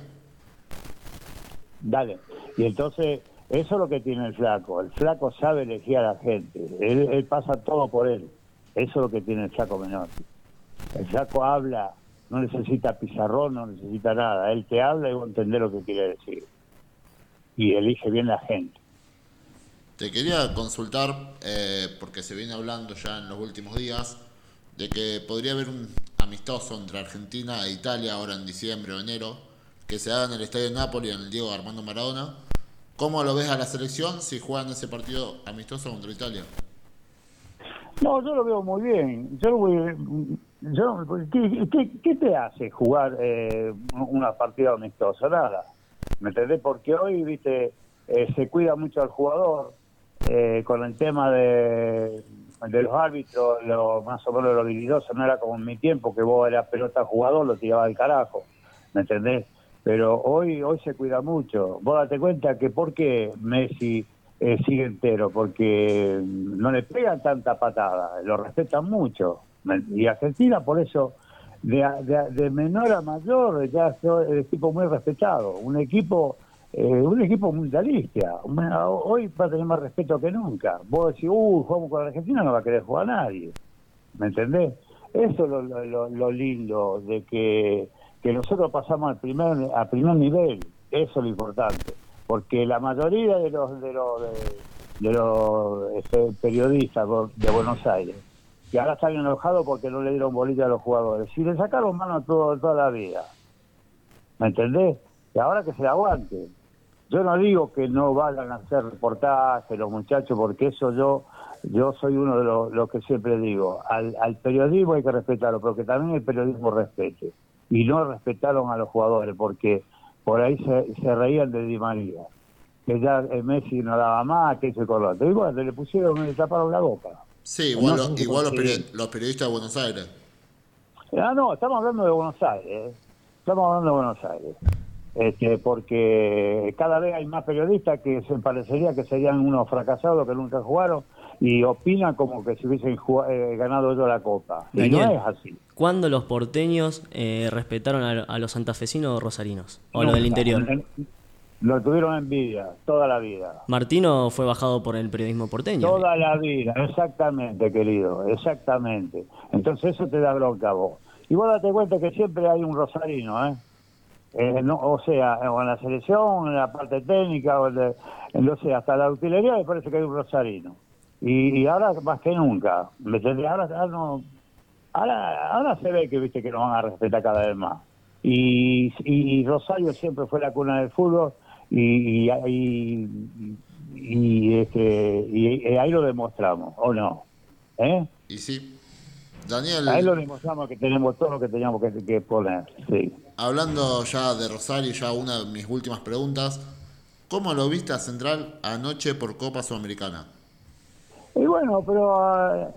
dale. Y entonces, eso es lo que tiene el flaco. El flaco sabe elegir a la gente. Él, él pasa todo por él. Eso es lo que tiene el flaco menor. El flaco habla, no necesita pizarrón, no necesita nada. Él te habla y vos entendés lo que quiere decir. Y elige bien la gente. Te quería consultar, eh, porque se viene hablando ya en los últimos días, de que podría haber un amistoso entre Argentina e Italia ahora en diciembre o enero, que se haga en el Estadio Napoli, en el Diego Armando Maradona. ¿Cómo lo ves a la selección si juegan ese partido amistoso contra Italia? No, yo lo veo muy bien. Yo, voy- yo ¿qué, qué, qué te hace jugar eh, una partida amistosa? Nada. ¿Me entendés? Porque hoy, viste, eh, se cuida mucho al jugador eh, con el tema de, los árbitros, lo, más o menos lo habilidoso. No era como en mi tiempo que vos eras pelota jugador, lo tiraba al carajo. ¿Me entendés? Pero hoy hoy se cuida mucho. Vos date cuenta que por qué Messi eh, sigue entero, porque no le pegan tanta patada, lo respetan mucho. Y Argentina, por eso, de, de, de menor a mayor, ya es un equipo muy respetado. Un equipo eh, un equipo mundialista. Hoy va a tener más respeto que nunca. Vos decís, uh, jugamos con Argentina, no va a querer jugar nadie. ¿Me entendés? Eso es lo, lo, lo- lindo de que, que nosotros pasamos al primer, a primer nivel. Eso es lo importante. Porque la mayoría de los de los, de, los este, periodistas de Buenos Aires, que ahora están enojados porque no le dieron bolilla a los jugadores, si le sacaron mano todo, toda la vida. ¿Me entendés? Y ahora que se aguante. Yo no digo que no vayan a hacer reportajes los muchachos, porque eso yo yo soy uno de los, los que siempre digo. Al, al periodismo hay que respetarlo, pero que también el periodismo respete. Y no respetaron a los jugadores, porque por ahí se, se reían de Di María. Que ya eh, Messi no daba más, que eso y con lo otro. Y bueno, le pusieron, le taparon la boca. Sí, igual, No igual los, periodistas de Buenos Aires. Ah, no, estamos hablando de Buenos Aires. Estamos hablando de Buenos Aires. Este, porque cada vez hay más periodistas que se parecería que serían unos fracasados que nunca jugaron y opinan como que si hubiesen jugado- eh, ganado ellos la copa. Y no es así. ¿Cuándo los porteños eh, respetaron a, a los santafesinos o rosarinos? O a los del interior. Lo tuvieron envidia toda la vida. Martino fue bajado por el periodismo porteño. Toda la vida, exactamente, querido, exactamente. Entonces eso te da bronca a vos. Y vos date cuenta que siempre hay un rosarino, ¿eh? Eh, no, o sea, o en la selección, en la parte técnica, o de- en no sé, hasta la utilería me parece que hay un rosarino. Y, y ahora más que nunca, ¿me? Ahora, ahora, no- ahora, ahora se ve que viste que nos van a respetar cada vez más. Y, y Rosario siempre fue la cuna del fútbol y, y, y- y, este, y ahí lo demostramos, ¿o no? ¿Eh? Y sí. Daniel, Ahí lo demostramos que tenemos todo lo que teníamos que, que poner, sí. hablando ya de Rosario, ya una de mis últimas preguntas. ¿Cómo lo viste a Central anoche por Copa Sudamericana? Y bueno, pero eh,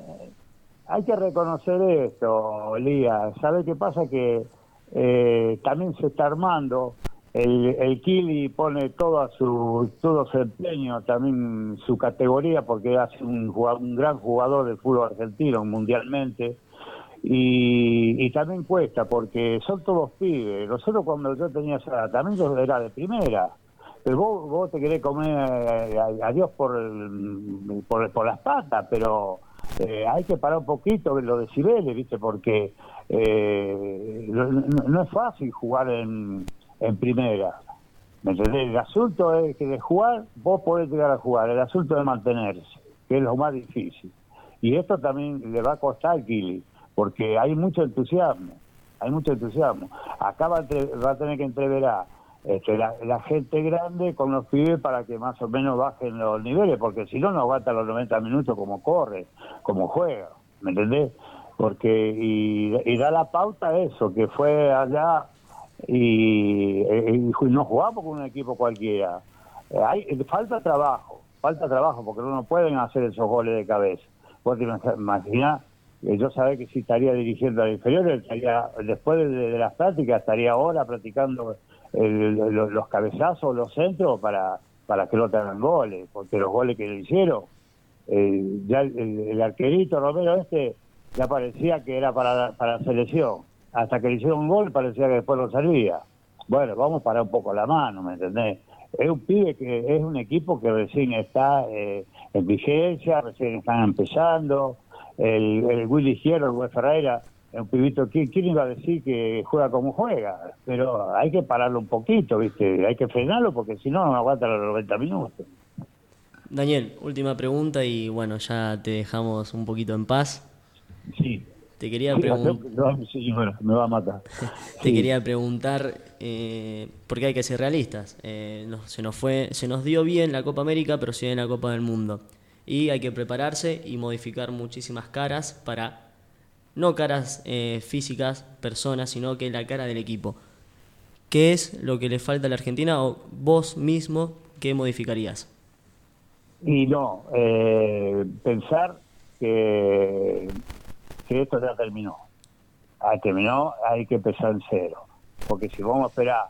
hay que reconocer esto, Lía. ¿Sabe qué pasa? Que eh, también se está armando. El, el Kili pone todo su todo su empeño, también su categoría, porque es un, un gran jugador del fútbol argentino mundialmente. Y, y también cuesta, porque son todos pibes. Nosotros cuando yo tenía esa edad, también yo era de primera. Vos, vos te querés comer eh, a, a Dios por, el- por, por las patas, pero eh, hay que parar un poquito los decibeles, ¿viste? Porque eh, no- no es fácil jugar en, en primera. ¿Me entendés? El asunto es que de jugar, vos podés llegar a jugar. El asunto es mantenerse, que es lo más difícil. Y esto también le va a costar Kili, porque hay mucho entusiasmo. Hay mucho entusiasmo. Acá va a, va a tener que entreverar este, la, la gente grande con los pibes para que más o menos bajen los niveles, porque si no, no aguanta los 90 minutos como corre, como juega. ¿Me entendés? Porque, y, y da la pauta eso, que fue allá y, y no jugamos con un equipo cualquiera. Eh, Hay, falta trabajo, falta trabajo, porque no pueden hacer esos goles de cabeza. Vos te imaginás, eh, yo sabía que si estaría dirigiendo a la inferior, estaría, después de, las prácticas, estaría ahora practicando el- lo- los cabezazos, los centros para, para que no te hagan goles, porque los goles que le hicieron, eh, ya el, el- el arquerito Romero este ya parecía que era para, para la selección. Hasta que le hicieron un gol parecía que después no salía. Bueno, vamos a parar un poco la mano, ¿me entendés? Es un pibe que es un equipo que recién está eh, en vigencia, recién están empezando. El, el Willy Hierro, el Güey Ferreira, es un pibito, ¿quién, quién iba a decir que juega como juega? Pero hay que pararlo un poquito, ¿viste? Hay que frenarlo porque si no, no aguanta los 90 minutos. Daniel, última pregunta y bueno, ya te dejamos un poquito en paz. Sí. Te quería preguntar. me va a matar. Te Sí. quería preguntar, eh, porque hay que ser realistas. Eh, se, nos fue, se nos dio bien la Copa América, pero sí en la Copa del Mundo. Y hay que prepararse y modificar muchísimas caras para, no caras eh, físicas, personas, sino que la cara del equipo. ¿Qué es lo que le falta a la Argentina o vos mismo qué modificarías? Y no, eh, pensar que, que esto ya terminó. Ah, terminó, hay que empezar en cero. Porque si vamos a esperar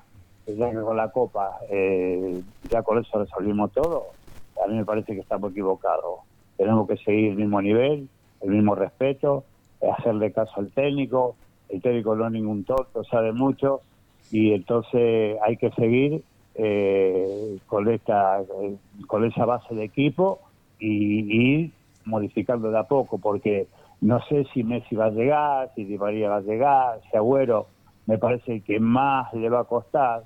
ya que con la Copa, eh, ya con eso resolvimos todo, a mí me parece que estamos equivocados. Tenemos que seguir el mismo nivel, el mismo respeto, hacerle caso al técnico. El técnico no es ningún tonto, sabe mucho y entonces hay que seguir eh, con esta eh, con esa base de equipo y, y ir modificando de a poco porque no sé si Messi va a llegar, si Di María va a llegar, si Agüero me parece que más le va a costar,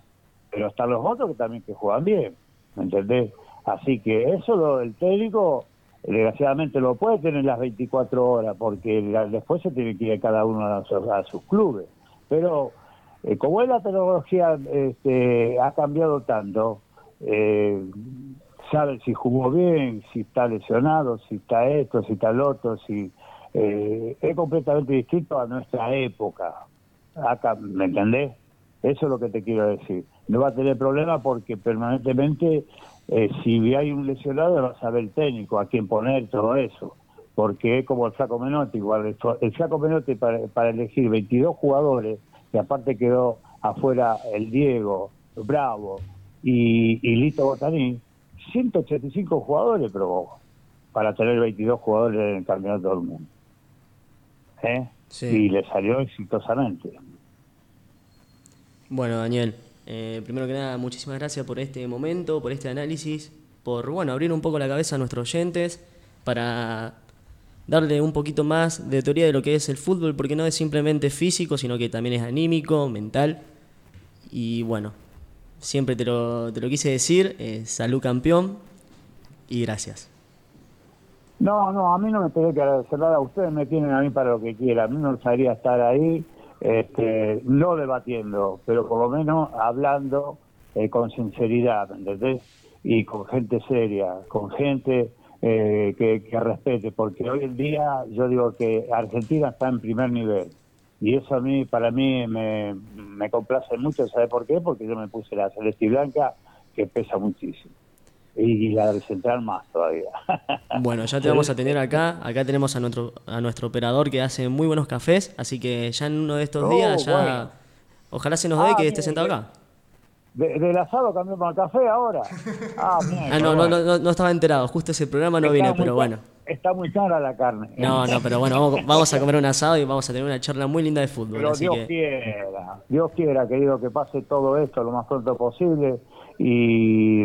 pero están los otros que también que juegan bien, ¿me entendés? Así que eso lo, el técnico desgraciadamente lo puede tener las 24 horas porque la- después se tiene que ir cada uno a, a sus clubes, pero eh, como es la tecnología este, ha cambiado tanto, eh, sabe si jugó bien, si está lesionado, si está esto, si está el otro, si eh, es completamente distinto a nuestra época. Acá, ¿Me entendés? Eso es lo que te quiero decir. No va a tener problema porque permanentemente, eh, si hay un lesionado, va a saber el técnico a quién poner, todo eso. Porque es como el Flaco Menotti, igual. El, Flaco Menotti para, elegir 22 jugadores, que aparte quedó afuera el Diego, Bravo y, y Lito Botanín, 185 jugadores probó para tener 22 jugadores en el Campeonato del Mundo. ¿Eh? Sí. Y le salió exitosamente. Bueno, Daniel, eh, primero que nada, muchísimas gracias por este momento, por este análisis, por bueno abrir un poco la cabeza a nuestros oyentes para darle un poquito más de teoría de lo que es el fútbol, porque no es simplemente físico, sino que también es anímico, mental. Y bueno, siempre te lo, te lo quise decir, eh, salud campeón y gracias. No, no, a mí no me tenés que agradecer nada. Ustedes me tienen a mí para lo que quieran. A mí me gustaría estar ahí, este, no debatiendo, pero por lo menos hablando eh, con sinceridad, ¿me entendés? Y con gente seria, con gente eh, que, que respete, porque hoy en día yo digo que Argentina está en primer nivel. Y eso a mí, para mí, me, complace mucho. ¿Sabe por qué? Porque yo me puse la celeste blanca, que pesa muchísimo. Y la del Central más todavía. Bueno, ya te vamos a tener acá. Acá tenemos a nuestro, a nuestro operador que hace muy buenos cafés, así que ya en uno de estos Oh, días ya... bueno. Ojalá se nos Ah, dé que bien, esté sentado acá. De- del asado cambiamos al café ahora. Ah, bien, Ah, no, no, no, no, estaba enterado. Justo ese programa no Está vine, pero bueno. Está muy cara la carne. No, no, pero bueno, vamos, vamos a comer un asado y vamos a tener una charla muy linda de fútbol. Pero así Dios que... quiera, Dios quiera, querido, que pase todo esto lo más pronto posible. Y,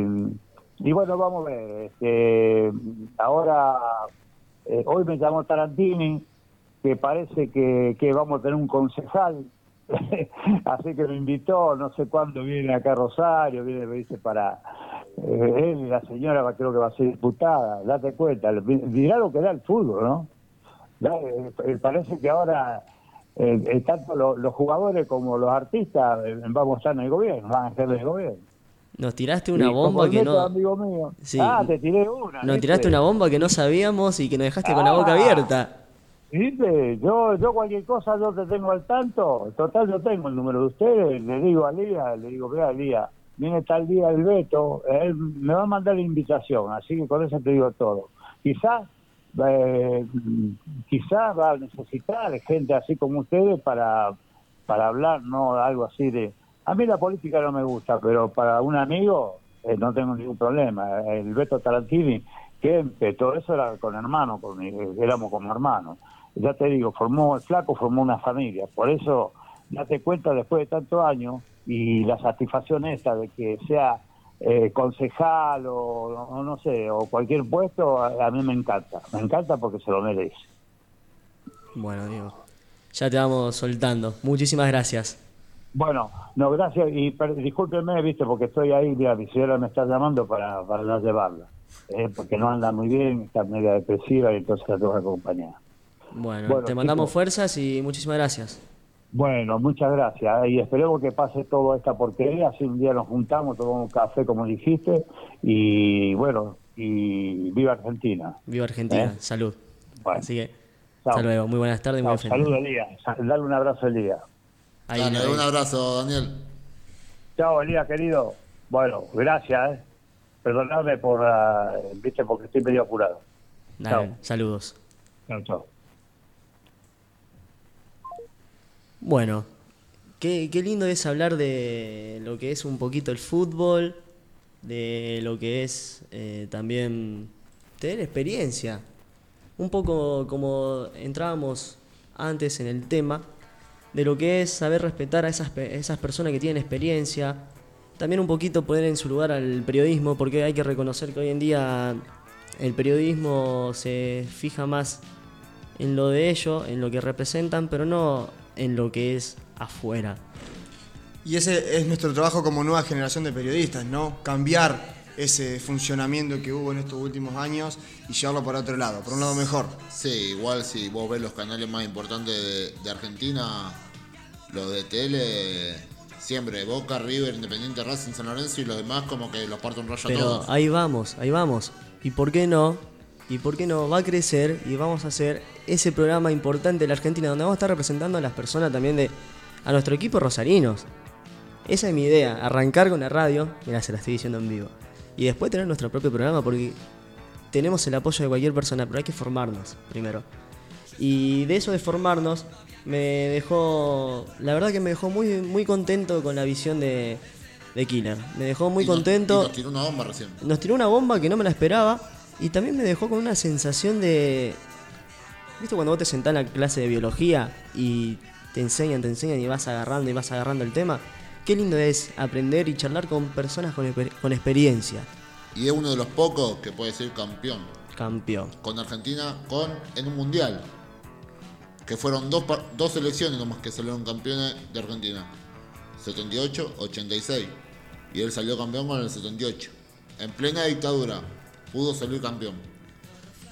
y bueno, vamos a ver. Este, ahora, eh, hoy me llamó Tarantini, que parece que, vamos a tener un concejal. Así que me invitó, no sé cuándo viene acá a Rosario, viene, me dice, para. eh, él la señora creo que va a ser diputada, date cuenta, dirá lo que da el fútbol, ¿no? Eh, parece que ahora tanto lo- los jugadores como los artistas eh, vamos a estar en el gobierno, van a ser del gobierno. Nos tiraste una bomba que no... amigo mío. Sí. Ah, te tiré una. Nos ¿viste? tiraste una bomba que no sabíamos y que nos dejaste con la boca Ah. abierta. ¿Viste? Yo, yo cualquier cosa yo te tengo al tanto. Total, yo tengo el número de ustedes. Le digo a Lía, le digo, vea, Lía, viene tal día el Beto, él me va a mandar la invitación, así que con eso te digo todo. Quizás eh, quizás va a necesitar gente así como ustedes para, para hablar, no algo así de... A mí la política no me gusta, pero para un amigo eh, no tengo ningún problema. El Beto Tarantini, que todo eso era con hermano, conmigo, éramos como hermanos. Ya te digo, formó el flaco, formó una familia. Por eso, date cuenta después de tantos años y la satisfacción esta de que sea eh, concejal o, o no sé, o cualquier puesto, a, a mí me encanta. Me encanta porque se lo merece. Bueno, Diego. Ya te vamos soltando. Muchísimas gracias. Bueno, no, gracias. Y per- discúlpeme, viste, porque estoy ahí, mira, mi señora me está llamando para, para no llevarla. eh, porque no anda muy bien, está media depresiva y entonces la tengo que acompañar. Bueno, Bueno, te mandamos fuerzas y muchísimas gracias. Bueno, muchas gracias. eh, Y esperemos que pase toda esta porquería. Así un día nos juntamos, tomamos un café, como dijiste. Y bueno, y viva Argentina. Viva Argentina. ¿Eh? Salud. Bueno, Así que, chao. hasta luego. Muy buenas tardes. Muy. Saludos, Elías. Dale un abrazo Elías. Ahí, Dale, ahí. un abrazo, Daniel. Chao, Elías, querido. Bueno, gracias. ¿eh? Perdonadme por, ah, viste, porque estoy medio apurado. Dale, Chao. saludos. Chao, chao. Bueno, qué, qué lindo es hablar de lo que es un poquito el fútbol, de lo que es eh, también tener experiencia. Un poco como entrábamos antes en el tema, de lo que es saber respetar a esas, pe- esas personas que tienen experiencia. También un poquito poner en su lugar al periodismo, porque hay que reconocer que hoy en día el periodismo se fija más en lo de ellos, en lo que representan, pero no en lo que es afuera. Y ese es nuestro trabajo como nueva generación de periodistas, ¿no? Cambiar ese funcionamiento que hubo en estos últimos años y llevarlo para otro lado, por un lado mejor. Sí, igual si vos ves los canales más importantes de, de Argentina, los de tele, siempre Boca, River, Independiente, Racing, San Lorenzo y los demás como que los parto un rollo a Pero todos. ahí vamos, ahí vamos. ¿Y por qué no? ¿Y por qué no? Va a crecer y vamos a hacer ese programa importante de la Argentina donde vamos a estar representando a las personas también de... a nuestro equipo rosarinos. Esa es mi idea, arrancar con la radio, mira, se la estoy diciendo en vivo. Y después tener nuestro propio programa porque tenemos el apoyo de cualquier persona, pero hay que formarnos primero. Y de eso de formarnos, me dejó, la verdad que me dejó muy, muy contento con la visión de, de Killer. Me dejó muy Y nos- contento. y nos tiró una bomba recién. Nos tiró una bomba que no me la esperaba y también me dejó con una sensación de... ¿Viste cuando vos te sentás en la clase de biología y te enseñan, te enseñan y vas agarrando y vas agarrando el tema? Qué lindo es aprender y charlar con personas con, con experiencia. Y es uno de los pocos que puede ser campeón Campeón. con Argentina con en un mundial. Que fueron dos, dos selecciones nomás que salieron campeones de Argentina. 78, 86. Y él salió campeón con el 78. En plena dictadura. Pudo salir campeón.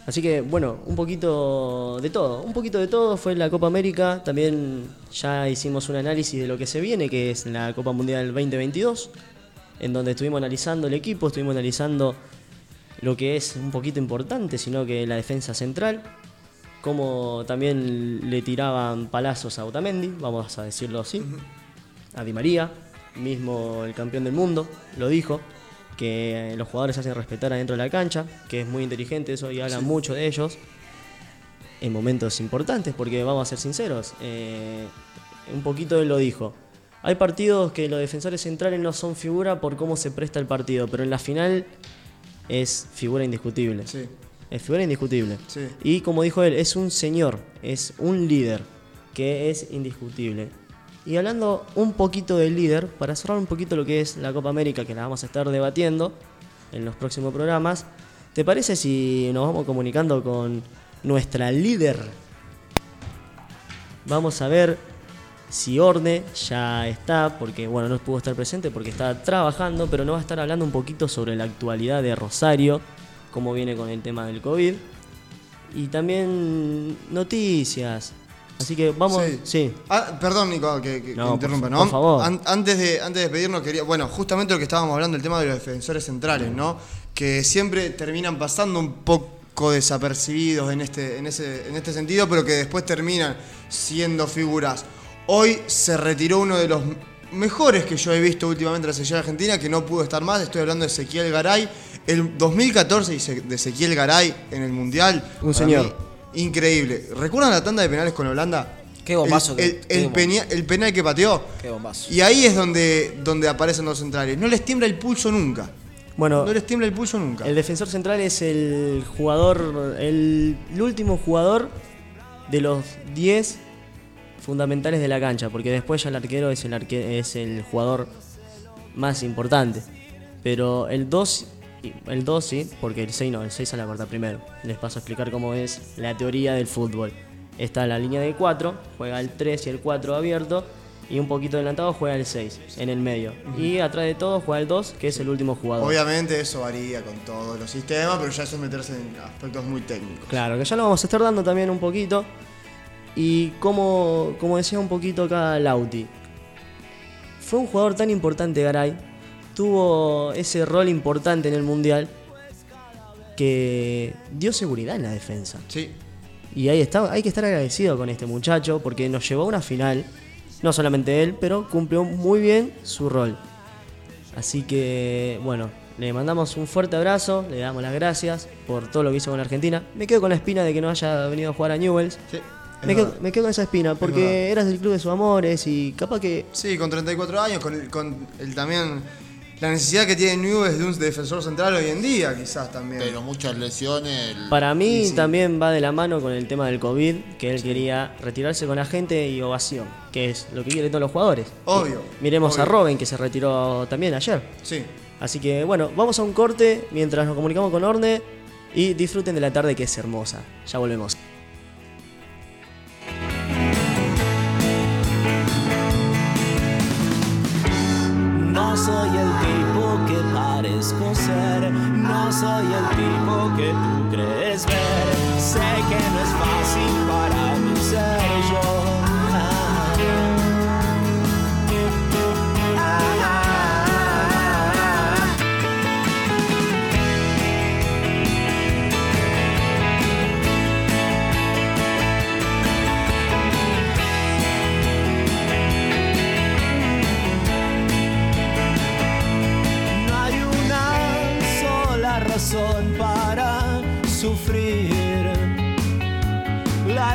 Así que bueno, un poquito de todo, un poquito de todo fue la Copa América, también ya hicimos un análisis de lo que se viene, que es la Copa Mundial 2022, en donde estuvimos analizando el equipo, estuvimos analizando lo que es un poquito importante, sino que la defensa central, como también le tiraban palazos a Otamendi, vamos a decirlo así, a Di María, mismo el campeón del mundo, lo dijo, que los jugadores se hacen respetar adentro de la cancha, que es muy inteligente eso y habla mucho de ellos en momentos importantes, porque vamos a ser sinceros, eh, un poquito él lo dijo. Hay partidos que los defensores centrales no son figura por cómo se presta el partido, pero en la final es figura indiscutible. Sí. Es figura indiscutible. Sí. Y como dijo él, es un señor, es un líder, que es indiscutible. Y hablando un poquito del líder, para cerrar un poquito lo que es la Copa América, que la vamos a estar debatiendo en los próximos programas, ¿te parece si nos vamos comunicando con nuestra líder? Vamos a ver si Orne ya está, porque bueno, no pudo estar presente porque está trabajando, pero nos va a estar hablando un poquito sobre la actualidad de Rosario, cómo viene con el tema del COVID. Y también noticias. Así que vamos. Sí. Sí. Ah, perdón, Nico, que, No, interrumpa, ¿no? por favor. An- antes, de, antes de despedirnos, quería. Bueno, justamente lo que estábamos hablando, el tema de los defensores centrales, ¿no? Que siempre terminan pasando un poco desapercibidos en este, en ese, en este sentido, pero que después terminan siendo figuras. Hoy se retiró uno de los mejores que yo he visto últimamente en la selección argentina, que no pudo estar más. Estoy hablando de Ezequiel Garay. El 2014 y se- de Ezequiel Garay en el Mundial. Un señor. mí, increíble. ¿Recuerdan la tanda de penales con Holanda? Qué bombazo El, que- el- qué el bombazo. penia- el penal que pateó. Qué bombazo. Y ahí es donde, donde aparecen los centrales. No les tiembla el pulso nunca. Bueno, No les tiembla el pulso nunca. el defensor central es el jugador, el, el último jugador de los 10 fundamentales de la cancha, porque después ya el arquero es el, arque- es el jugador más importante. Pero el 2, el 2 sí, porque el 6 no, el 6 sale a cortar primero. Les paso a explicar cómo es la teoría del fútbol. Está la línea de 4, juega el 3 y el 4 abierto, y un poquito adelantado juega el 6 en el medio. Y atrás de todo juega el 2, que es el último jugador. Obviamente eso varía con todos los sistemas, pero ya eso es meterse en aspectos muy técnicos. Claro, que ya lo vamos a estar dando también un poquito. Y como, como decía un poquito acá Lauti, fue un jugador tan importante Garay, tuvo ese rol importante en el Mundial que dio seguridad en la defensa. Sí. Y ahí está, hay que estar agradecido con este muchacho porque nos llevó a una final, no solamente él, pero cumplió muy bien su rol. Así que, bueno, le mandamos un fuerte abrazo, le damos las gracias por todo lo que hizo con la Argentina. Me quedo con la espina de que no haya venido a jugar a Newells. Sí. es Me quedo, verdad. me quedo con esa espina porque verdad. eras del club de sus amores y capaz que Sí, con 34 años, con, el- con el también la necesidad que tiene Newell's de un defensor central hoy en día, quizás también. Pero muchas lesiones. el- para mí sí. también va de la mano con el tema del COVID, que él quería retirarse con la gente y ovación, que es lo que quieren todos los jugadores. Obvio, Miremos a. Robin que se retiró también ayer. Sí. Así que bueno, vamos a un corte mientras nos comunicamos con Orne y disfruten de la tarde que es hermosa. Ya volvemos. No soy el tipo que parezco ser, no soy el tipo que tú crees ver. Sé que no es fácil para mí ser yo. Ah.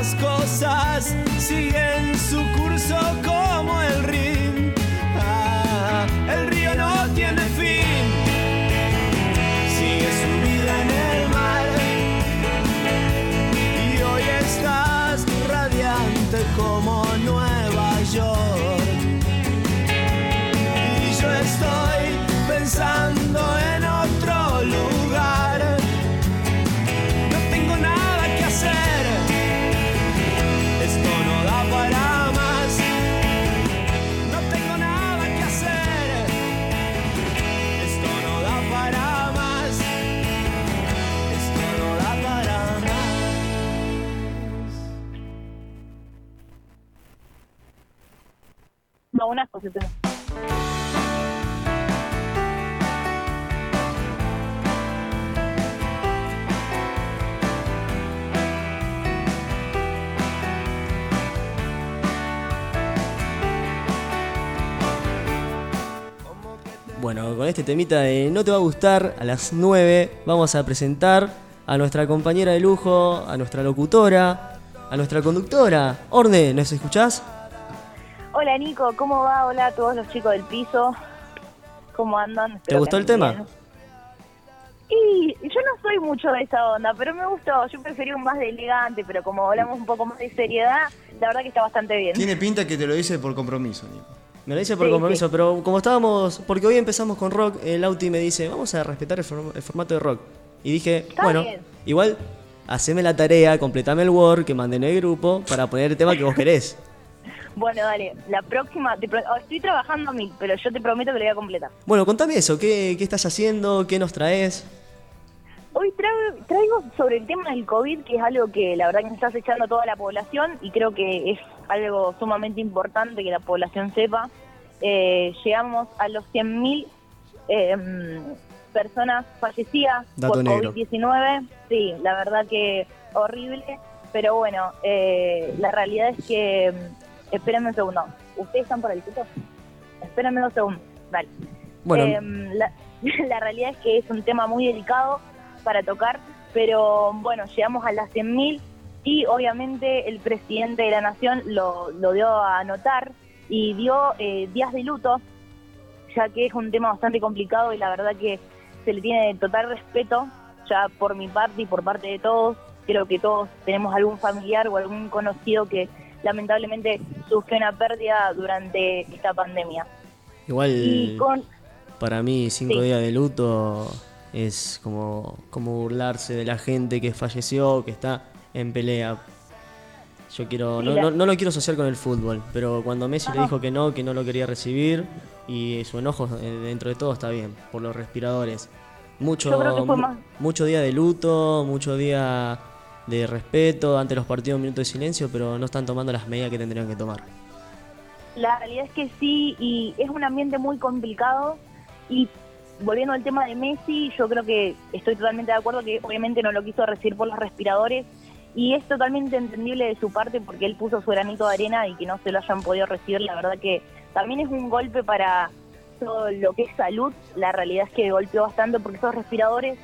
Las cosas siguen su curso como el río. Ah, el río no tiene fin. Sigue su vida en el mar. Y hoy estás radiante como Nueva York. Y yo estoy pensando Cositas. Bueno, con este temita de No te va a gustar, a las 9 vamos a presentar a nuestra compañera de lujo, a nuestra locutora, a nuestra conductora. Orne, ¿nos escuchás? Hola Nico, ¿cómo va? Hola a todos los chicos del piso. ¿Cómo andan? ¿Te gustó el tema? bien. Y yo no soy mucho de esa onda, pero me gustó. Yo preferí un más de elegante, pero como hablamos un poco más de seriedad, la verdad que está bastante bien. Tiene pinta que te lo dice por compromiso, Nico. Me lo dice por Sí, compromiso, sí. pero como estábamos, porque hoy empezamos con rock, el Auti me dice, vamos a respetar el, form- el formato de rock. Y dije, Está bueno, bien. igual, haceme la tarea, completame el Word que mandé en el grupo para poner el tema que vos querés. Bueno, dale, la próxima, te pro- oh, estoy trabajando a mil, pero yo te prometo que lo voy a completar. Bueno, contame eso, ¿qué, qué estás haciendo? ¿Qué nos traes? Hoy traigo, traigo sobre el tema del COVID, que es algo que la verdad que me está acechando toda la población y creo que es algo sumamente importante que la población sepa. Eh, llegamos a los 100.000 eh, mm, personas fallecidas Dato por negro. COVID-19. Sí, la verdad que horrible, pero bueno, eh, la realidad es que... Espérenme un segundo. ¿Ustedes están por el sitio? Espérenme dos segundos. Vale. Bueno, Em, la, la realidad es que es un tema muy delicado para tocar, pero bueno, llegamos a las 100.000 y obviamente el presidente de la nación lo, lo dio a anotar y dio eh, días de luto, ya que es un tema bastante complicado y la verdad que se le tiene total respeto, ya por mi parte y por parte de todos. Creo que todos tenemos algún familiar o algún conocido que lamentablemente sufrió una pérdida durante esta pandemia. igual con, para mí cinco Sí. días de luto es como, como burlarse de la gente que falleció, que está en pelea. Yo quiero, no, no, no lo quiero asociar con el fútbol, pero cuando Messi le dijo que no, que no lo quería recibir, y su enojo eh, dentro de todo está bien, por los respiradores. Mucho, mucho día de luto, mucho día de respeto, ante los partidos un minuto de silencio, pero no están tomando las medidas que tendrían que tomar. La realidad es que sí, y es un ambiente muy complicado. Y volviendo al tema de Messi, yo creo que estoy totalmente de acuerdo que obviamente no lo quiso recibir por los respiradores. Y es totalmente entendible de su parte porque él puso su granito de arena y que no se lo hayan podido recibir. La verdad que también es un golpe para todo lo que es salud. La realidad es que golpeó bastante porque esos respiradores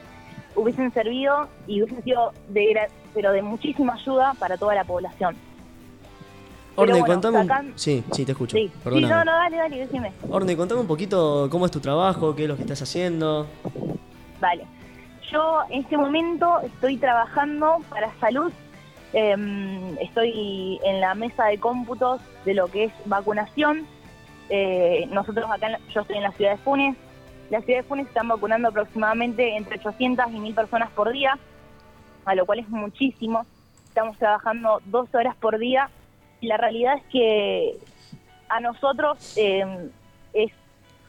hubiesen servido y hubiesen sido de, pero de muchísima ayuda para toda la población. Orne, bueno, contame sacan- Sí, sí, te escucho. Sí, no, no, dale, dale, decime. Orne, contame un poquito cómo es tu trabajo, qué es lo que estás haciendo. Vale. Yo en este momento estoy trabajando para salud. Em, estoy en la mesa de cómputos de lo que es vacunación. Eh, nosotros acá, yo estoy en la ciudad de Funes. La ciudad de Funes están vacunando aproximadamente entre 800 y 1000 personas por día, a lo cual es muchísimo. Estamos trabajando 12 horas por día y la realidad es que a nosotros em, es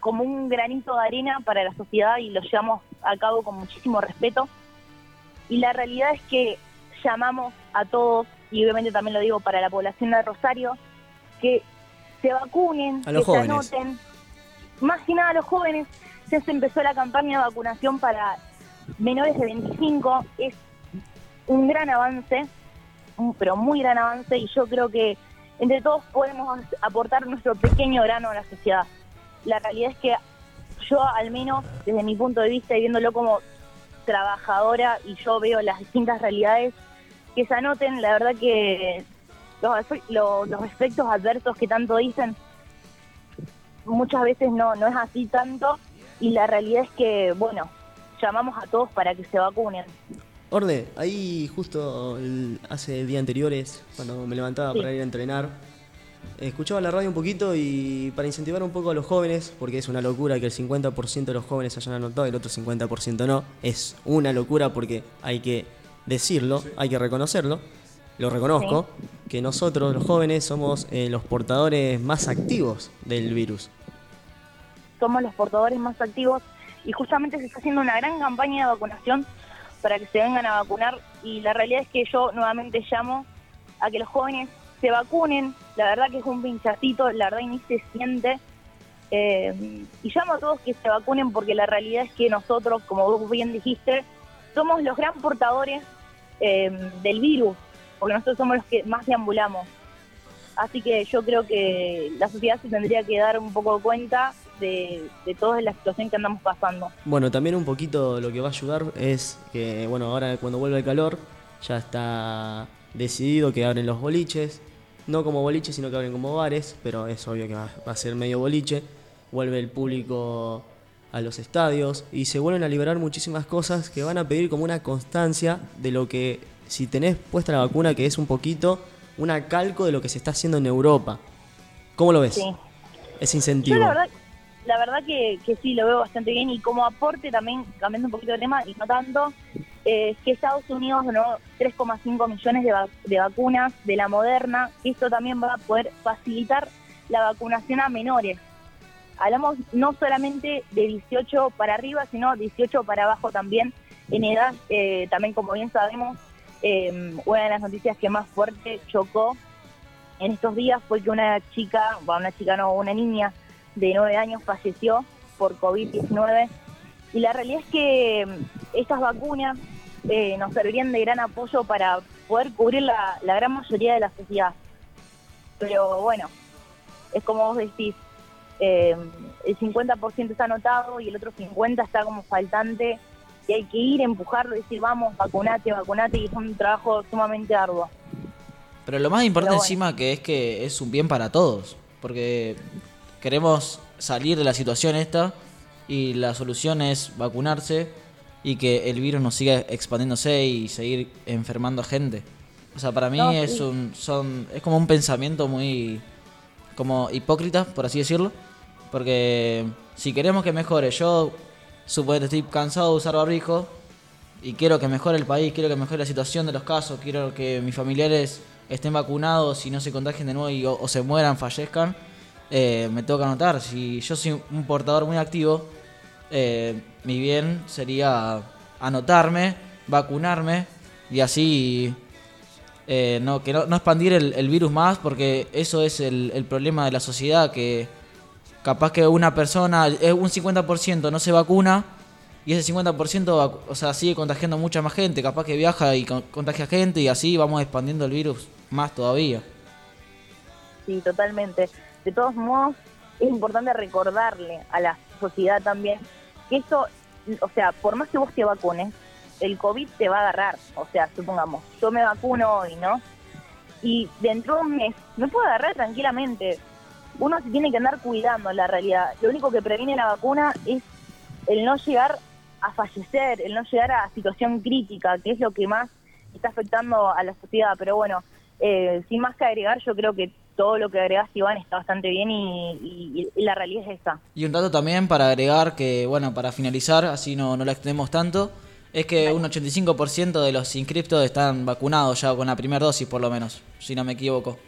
como un granito de arena para la sociedad y lo llevamos a cabo con muchísimo respeto. Y la realidad es que llamamos a todos, y obviamente también lo digo para la población de Rosario, que se vacunen, A los que jóvenes. se anoten. Más que nada a los jóvenes, ya se empezó la campaña de vacunación para menores de 25, es un gran avance, un- pero muy gran avance, y yo creo que entre todos podemos aportar nuestro pequeño grano a la sociedad. La realidad es que yo, al menos desde mi punto de vista y viéndolo como trabajadora, y yo veo las distintas realidades, que se anoten, la verdad que los, los efectos adversos que tanto dicen, muchas veces no, no es así tanto, y la realidad es que, bueno, llamamos a todos para que se vacunen. Orne, ahí justo el- hace días anteriores, cuando me levantaba Sí. para ir a entrenar, escuchaba la radio un poquito y para incentivar un poco a los jóvenes, porque es una locura que el 50% de los jóvenes hayan anotado y el otro 50% no, es una locura porque hay que decirlo, hay que reconocerlo, lo reconozco, que nosotros los jóvenes somos eh, los portadores más activos del virus. Somos los portadores más activos y justamente se está haciendo una gran campaña de vacunación para que se vengan a vacunar y la realidad es que yo nuevamente llamo a que los jóvenes se vacunen, la verdad que es un pinchacito, la verdad y ni se siente eh, y llamo a todos que se vacunen porque la realidad es que nosotros, como vos bien dijiste, somos los gran portadores eh, del virus, porque nosotros somos los que más deambulamos. Así que yo creo que la sociedad se tendría que dar un poco de cuenta de, de toda la situación que andamos pasando. Bueno, también un poquito lo que va a ayudar es que, bueno, ahora cuando vuelve el calor, ya está decidido que abren los boliches. No como boliches, sino que abren como bares, pero es obvio que va, va a ser medio boliche. Vuelve el público a los estadios y se vuelven a liberar muchísimas cosas que van a pedir como una constancia de lo que, si tenés puesta la vacuna, que es un poquito una calco de lo que se está haciendo en Europa. ¿Cómo lo ves? Sí. Ese Yo incentivo. la verdad, la verdad que, que sí, lo veo bastante bien y como aporte también, cambiando un poquito de tema y no tanto, eh, es que Estados Unidos donó 3,5 millones de, de vacunas de la Moderna, esto también va a poder facilitar la vacunación a menores. Hablamos no solamente de 18 para arriba, sino 18 para abajo también. En edad, eh, también como bien sabemos, eh, una de las noticias que más fuerte chocó en estos días fue que una chica, bueno, una chica no, una niña de 9 años falleció por COVID-19. Y la realidad es que mm, estas vacunas eh, nos servirían de gran apoyo para poder cubrir la, la gran mayoría de la sociedad. Pero bueno, es como vos decís, eh, el 50% está anotado y el otro 50% está como faltante y hay que ir, empujarlo decir, vamos, vacunate, vacunate, y es un trabajo sumamente arduo. Pero lo más importante bueno. encima que es que es un bien para todos, porque queremos salir de la situación esta y la solución es vacunarse y que el virus no siga expandiéndose y seguir enfermando a gente. O sea, para mí No, es un son es como un pensamiento muy como hipócrita, por así decirlo, porque si queremos que mejore, yo suponete estoy cansado de usar barbijo y quiero que mejore el país, quiero que mejore la situación de los casos, quiero que mis familiares estén vacunados y no se contagien de nuevo y, o, o se mueran, fallezcan, eh, me tengo que anotar. Si yo soy un portador muy activo, eh, mi bien sería anotarme, vacunarme y así eh, no, que no, no expandir el, virus más porque eso es el, el problema de la sociedad que capaz que una persona, eh, un 50% no se vacuna y ese 50% vacu- o sea, sigue contagiando mucha más gente, capaz que viaja y con- contagia gente y así vamos expandiendo el virus más todavía. Sí, totalmente. De todos modos, es importante recordarle a la sociedad también que esto, o sea, por más que vos te vacunes, el COVID te va a agarrar. O sea, supongamos, yo me vacuno hoy, ¿no? Y dentro de un mes me puedo agarrar tranquilamente. Uno se tiene que andar cuidando la realidad. Lo único que previene la vacuna es el no llegar a fallecer, el no llegar a situación crítica, que es lo que más está afectando a la sociedad. Pero bueno, eh, sin más que agregar, yo creo que todo lo que agregás, Iván, está bastante bien y, y- y la realidad es esa. Y un dato también para agregar que, bueno, para finalizar, así no, no la extendemos tanto, es que un 85% de los inscriptos están vacunados ya con la primera dosis por lo menos, si no me equivoco.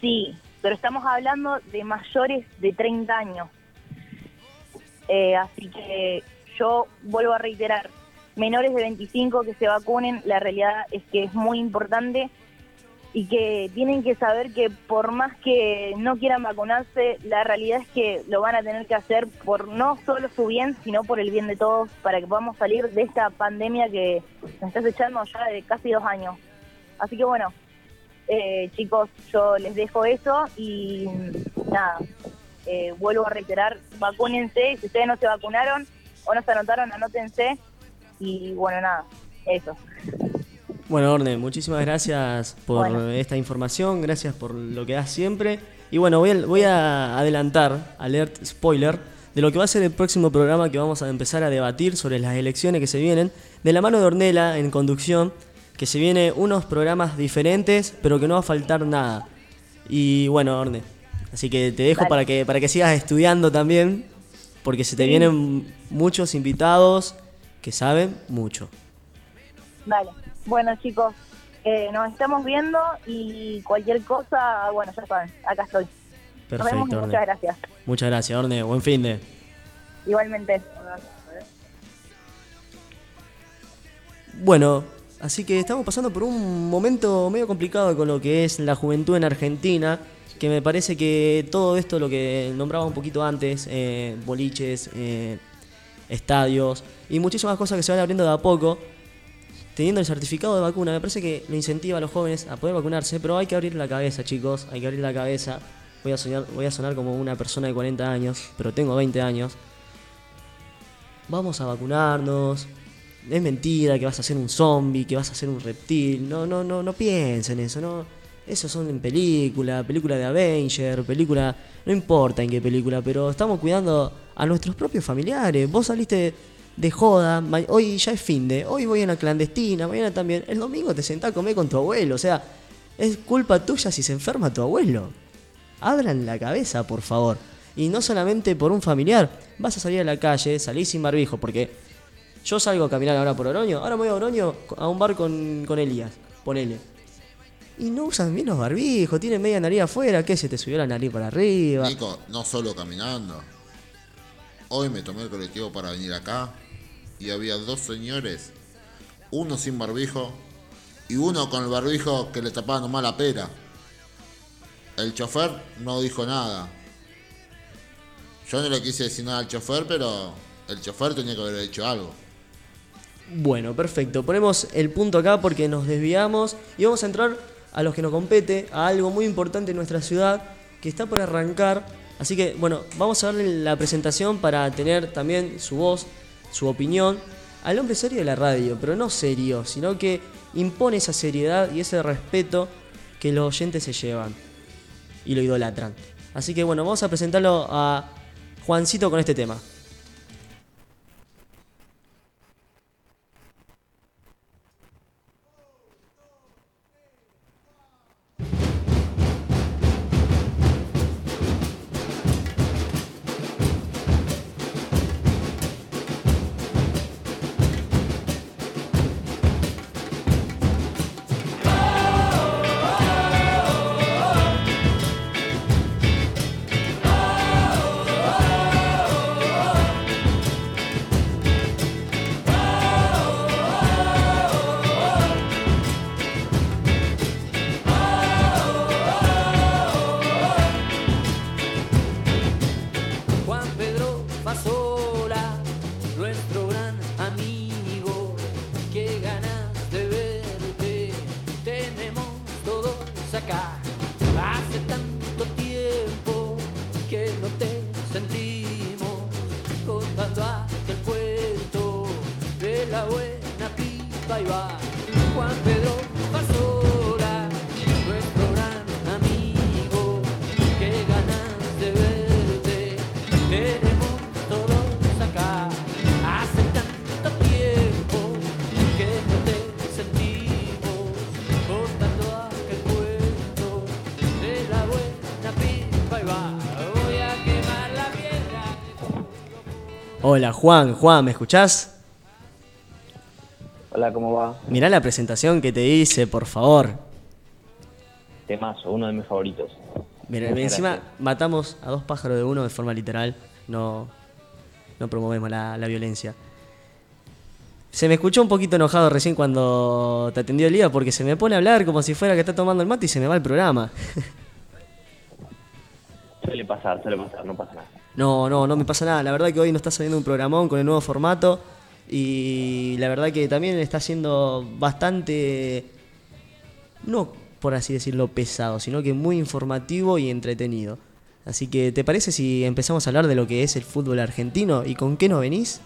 Sí, pero estamos hablando de mayores de 30 años. Eh, así que yo vuelvo a reiterar, menores de 25 que se vacunen, la realidad es que es muy importante y que tienen que saber que por más que no quieran vacunarse, la realidad es que lo van a tener que hacer por no solo su bien, sino por el bien de todos, para que podamos salir de esta pandemia que nos está echando ya de casi dos años. Así que bueno, eh, chicos, yo les dejo eso y nada, eh, vuelvo a reiterar, vacúnense, si ustedes no se vacunaron o no se anotaron, anótense y bueno, nada, eso. Bueno, Orne, muchísimas gracias por Bueno. esta información, gracias por lo que das siempre. Y bueno, voy a, voy a adelantar, alert spoiler, de lo que va a ser el próximo programa que vamos a empezar a debatir sobre las elecciones que se vienen, de la mano de Ornella en conducción, que se vienen unos programas diferentes, pero que no va a faltar nada. Y bueno, Orne, así que te dejo para que, para que sigas estudiando también, porque se te vienen muchos invitados que saben mucho. Dale. Bueno, chicos, eh, nos estamos viendo y cualquier cosa, bueno, ya saben, acá estoy. Nos vemos Perfecto, y Orne. muchas gracias. Muchas gracias, Orne. Buen fin de. Igualmente. Bueno, así que estamos pasando por un momento medio complicado con lo que es la juventud en Argentina, que me parece que todo esto, lo que nombraba un poquito antes, eh, boliches, eh, estadios y muchísimas cosas que se van abriendo de a poco, teniendo el certificado de vacuna, me parece que lo incentiva a los jóvenes a poder vacunarse, pero hay que abrir la cabeza, chicos, hay que abrir la cabeza. voy a, soñar, voy a sonar como una persona de 40 años, pero tengo 20 años. Vamos a vacunarnos. Es mentira que vas a ser un zombie, que vas a ser un reptil. No, no, no, no piensen eso, no. Eso son en película, película de Avenger, película. No importa en qué película, pero estamos cuidando a nuestros propios familiares. Vos saliste de joda, hoy ya es fin de, hoy voy a una clandestina, mañana también. El domingo te sentás a comer con tu abuelo, o sea, es culpa tuya si se enferma tu abuelo. Abran la cabeza, por favor. Y no solamente por un familiar. Vas a salir a la calle, salís sin barbijo, porque yo salgo a caminar ahora por Oroño. Ahora voy a Oroño a un bar con, con Elías. Ponele. Y no usan bien los barbijos, tienen media nariz afuera. ¿Qué? Se te subió la nariz para arriba. Nico, no solo caminando. Hoy me tomé el colectivo para venir acá y había dos señores, uno sin barbijo y uno con el barbijo que le tapaba nomás la pera. El chofer no dijo nada. Yo no le quise decir nada al chofer, pero el chofer tenía que haber hecho algo. Bueno, perfecto. Ponemos el punto acá porque nos desviamos y vamos a entrar a los que nos compete, a algo muy importante en nuestra ciudad que está por arrancar. Así que, bueno, vamos a darle la presentación para tener también su voz, su opinión al hombre serio de la radio, pero no serio, sino que impone esa seriedad y ese respeto que los oyentes se llevan y lo idolatran. Así que, bueno, vamos a presentarlo a Juancito con este tema. Hola Juan, Juan, ¿me escuchás? Hola, ¿cómo va? Mirá la presentación que te hice, por favor. Temazo, uno de mis favoritos. Muchas encima gracias. matamos a dos pájaros de uno de forma literal. No, no promovemos la, la violencia. Se me escuchó un poquito enojado recién cuando te atendió Elías porque se me pone a hablar como si fuera que está tomando el mate y se me va el programa. Suele pasar, suele pasar, no pasa nada. No, no, no me pasa nada. La verdad que hoy nos está saliendo un programón con el nuevo formato. Y la verdad que también está siendo bastante. No por así decirlo pesado, sino que muy informativo y entretenido. Así que, ¿te parece si empezamos a hablar de lo que es el fútbol argentino y con qué nos venís?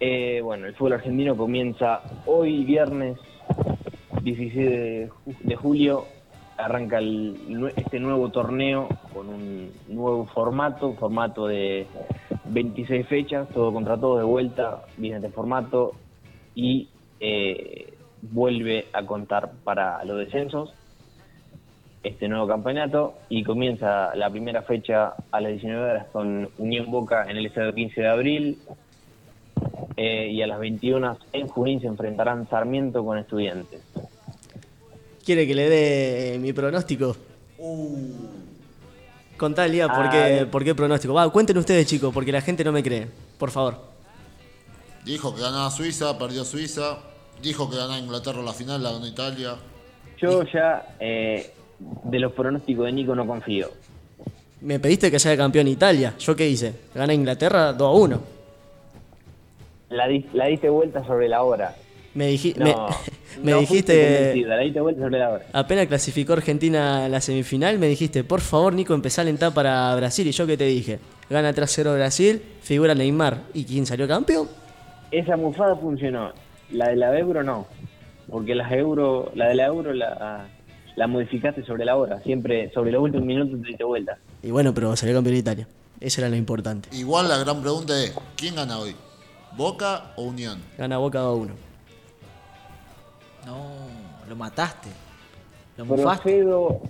Eh, bueno, el fútbol argentino comienza hoy, viernes 16 de, ju- de julio. Arranca el este nuevo torneo con un nuevo formato, formato de 26 fechas, todo contra todo de vuelta, viene este formato y eh, vuelve a contar para los descensos este nuevo campeonato y comienza la primera fecha a las 19 horas con Unión Boca en el estadio 15 de abril eh, y a las 21 en Junín se enfrentarán Sarmiento con Estudiantes. ¿Quiere que le dé mi pronóstico? Contá, Elías, ¿por, Ah, qué. ¿por qué pronóstico? Va, cuenten ustedes, chicos, porque la gente no me cree. Por favor. Dijo que ganaba Suiza, perdió Suiza. Dijo que ganaba Inglaterra la final, la ganó Italia. Yo ya eh, de los pronósticos de Nico no confío. Me pediste que sea campeón Italia. ¿Yo qué hice? Gana Inglaterra 2 a 1. La, di- la diste vuelta sobre la hora. Me, No, dijiste, convencida, la diste vuelta sobre la hora. apenas clasificó Argentina a la semifinal, me dijiste, por favor, Nico, empezá a alentar para Brasil. Y yo que te dije, gana 3-0 Brasil, figura Neymar. ¿Y quién salió campeón? Esa mufada funcionó. La de la euro no. Porque las euro, la de la euro la, la modificaste sobre la hora. Siempre sobre los últimos minutos te diste vuelta. Y bueno, pero salió campeón de Italia. Eso era lo importante. Igual la gran pregunta es, ¿quién gana hoy? ¿Boca o Unión? Gana Boca 2-1. No, lo mataste. Lo mufaste. Procedo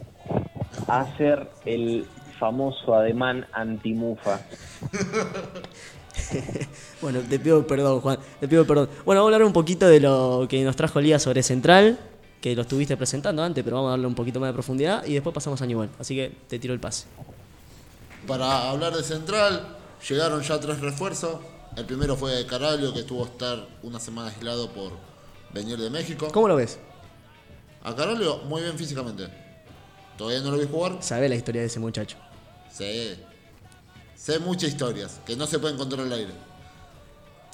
a hacer el famoso ademán antimufa. Bueno, te pido perdón, Juan. Te pido perdón. Bueno, vamos a hablar un poquito de lo que nos trajo Lía sobre Central, que lo estuviste presentando antes, pero vamos a darle un poquito más de profundidad y después pasamos a Newell. Así que te tiro el pase. Para hablar de Central, llegaron ya tres refuerzos. El primero fue Caralho, que estuvo a estar una semana aislado por venir de México. ¿Cómo lo ves? A Caralho, muy bien físicamente. Todavía no lo vi jugar. Sabés la historia de ese muchacho. Sé. Sé muchas historias que no se pueden contar al aire.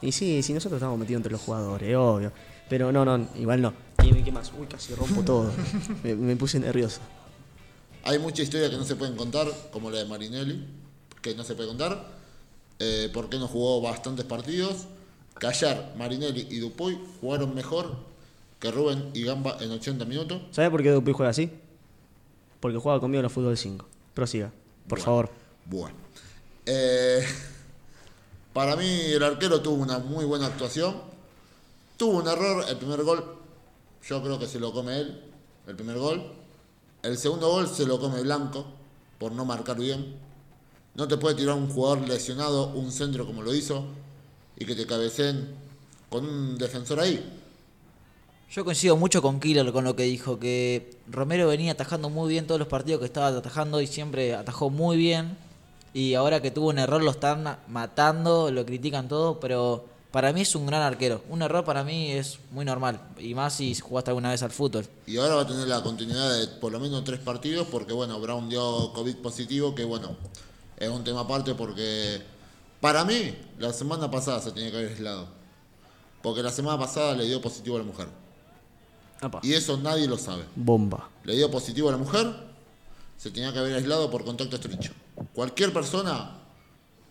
Y sí, sí, nosotros estamos metidos entre los jugadores, obvio. Pero no, no, igual no. ¿Y qué más? Uy, casi rompo todo. me, me puse nervioso. Hay muchas historias que no se pueden contar, como la de Marinelli, que no se puede contar. Eh, porque no jugó bastantes partidos. Ayer Marinelli y Dupuy jugaron mejor que Rubén y Gamba en 80 minutos. ¿Sabés por qué Dupuy juega así? Porque juega conmigo en el fútbol 5. Prosiga, por Bueno. favor. Bueno. Eh, para mí el arquero tuvo una muy buena actuación. Tuvo un error, el primer gol, yo creo que se lo come él, el primer gol. El segundo gol se lo come Blanco, por no marcar bien. No te puede tirar un jugador lesionado un centro como lo hizo y que te cabeceen con un defensor ahí. Yo coincido mucho con Killer con lo que dijo, que Romero venía atajando muy bien todos los partidos que estaba atajando y siempre atajó muy bien. Y ahora que tuvo un error lo están matando, lo critican todo, pero para mí es un gran arquero. Un error para mí es muy normal, y más si jugaste alguna vez al fútbol. Y ahora va a tener la continuidad de por lo menos tres partidos porque, bueno, Brown dio COVID positivo, que, bueno, es un tema aparte porque, para mí, la semana pasada se tenía que haber aislado. Porque la semana pasada le dio positivo a la mujer. Apa. Y eso nadie lo sabe. Bomba. Le dio positivo a la mujer, se tenía que haber aislado por contacto estrecho. Cualquier persona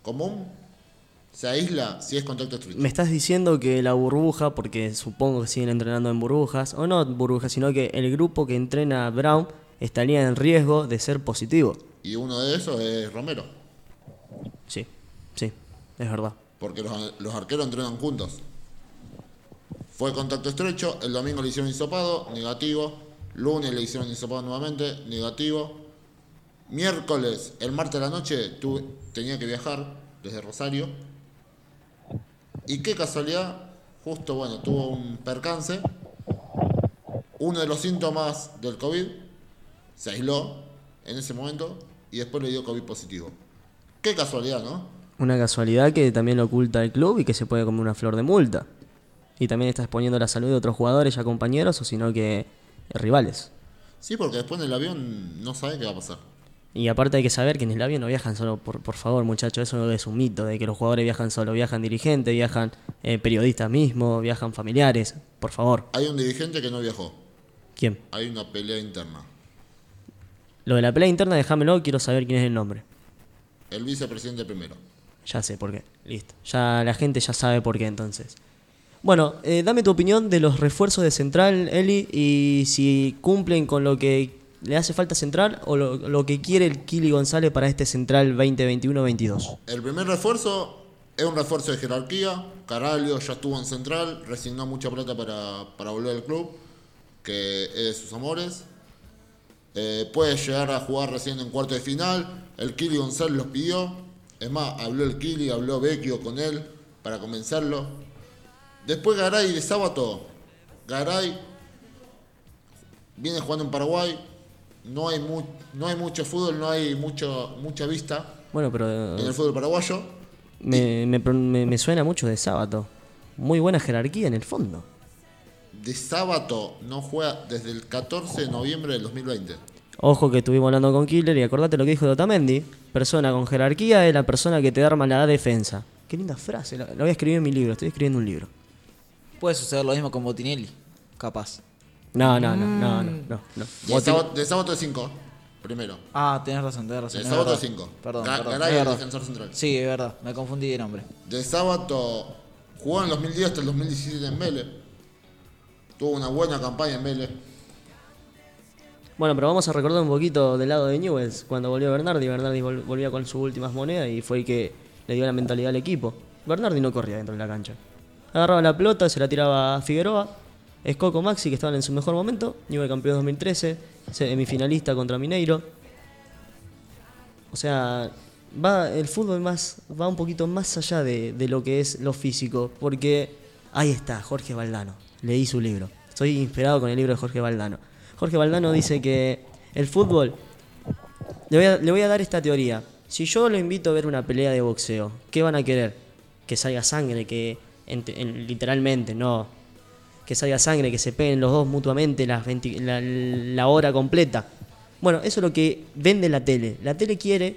común se aísla si es contacto estrecho. Me estás diciendo que la burbuja, porque supongo que siguen entrenando en burbujas, o no burbujas, sino que el grupo que entrena a Brown estaría en riesgo de ser positivo. Y uno de esos es Romero. Es verdad. porque los, arqueros entrenan juntos. Fue contacto estrecho, el domingo le hicieron hisopado, negativo. Lunes le hicieron hisopado nuevamente, negativo. Miércoles, el martes de la noche, tuve- tenía que viajar desde Rosario. Y qué casualidad, justo bueno, tuvo un percance. Uno de los síntomas del COVID se aisló en ese momento y después le dio COVID positivo. Qué casualidad, ¿no? Una casualidad que también lo oculta el club y que se puede comer una flor de multa. Y también está exponiendo la salud de otros jugadores ya compañeros, o sino que rivales. Sí, porque después en el avión no sabe qué va a pasar. Y aparte hay que saber que en el avión no viajan solo, por, por favor muchachos, eso es un mito, de que los jugadores viajan solo, viajan dirigentes, viajan eh, periodistas mismos, viajan familiares, por favor. Hay un dirigente que no viajó. ¿Quién? Hay una pelea interna. Lo de la pelea interna, déjamelo, quiero saber quién es el nombre. El vicepresidente primero. Ya sé por qué, listo. Ya la gente ya sabe por qué entonces. Bueno, eh, dame tu opinión de los refuerzos de Central, Eli, y si cumplen con lo que le hace falta Central o lo, lo que quiere el Kili González para este Central 2021-22. El primer refuerzo es un refuerzo de jerarquía. Caralho ya estuvo en Central, resignó mucha plata para, para volver al club, que es de sus amores. Eh, puede llegar a jugar recién en cuarto de final. El Kili González los pidió. Es más, habló el Kili, habló Vecchio con él para convencerlo. Después Garay de sábado. Garay viene jugando en Paraguay. No hay, mu- no hay mucho fútbol, no hay mucho, mucha vista Bueno, pero en el fútbol paraguayo. me, me, me- me suena mucho de sábado. Muy buena jerarquía en el fondo. De sábado no juega desde el 14 de noviembre del 2020. Ojo que estuvimos hablando con Killer y acordate lo que dijo Otamendi. Persona con jerarquía es la persona que te arma la defensa. Qué linda frase, lo, lo voy a escribir en mi libro, estoy escribiendo un libro. Puede suceder lo mismo con Botinelli, capaz. No, no, no, no, no, no. no. De Botin- sábado, de sábado de 5, primero. Ah, tenés razón, tenés razón. De es sábado de verdad. 5. Perdón, perdón. Garay, es el defensor central. Sí, es verdad, me confundí de nombre. De sábado jugó en el 2010 hasta el 2017 en Vélez. Tuvo una buena campaña en Vélez. Bueno, pero vamos a recordar un poquito del lado de Newells. Cuando volvió Bernardi, Bernardi vol- volvía con sus últimas monedas y fue el que le dio la mentalidad al equipo. Bernardi no corría dentro de la cancha. Agarraba la pelota, se la tiraba a Figueroa. Escoco Maxi, que estaban en su mejor momento. Newell campeón 2013, semifinalista contra Mineiro. O sea, va el fútbol más va un poquito más allá de, de lo que es lo físico. Porque ahí está, Jorge Valdano. Leí su libro. Estoy inspirado con el libro de Jorge Valdano. Jorge Valdano dice que el fútbol. Le voy, a, dar esta teoría. Si yo lo invito a ver una pelea de boxeo, ¿qué van a querer? Que salga sangre, que ente- en- literalmente, no. Que salga sangre, que se peguen los dos mutuamente las 20 la, hora completa. Bueno, eso es lo que vende la tele. La tele quiere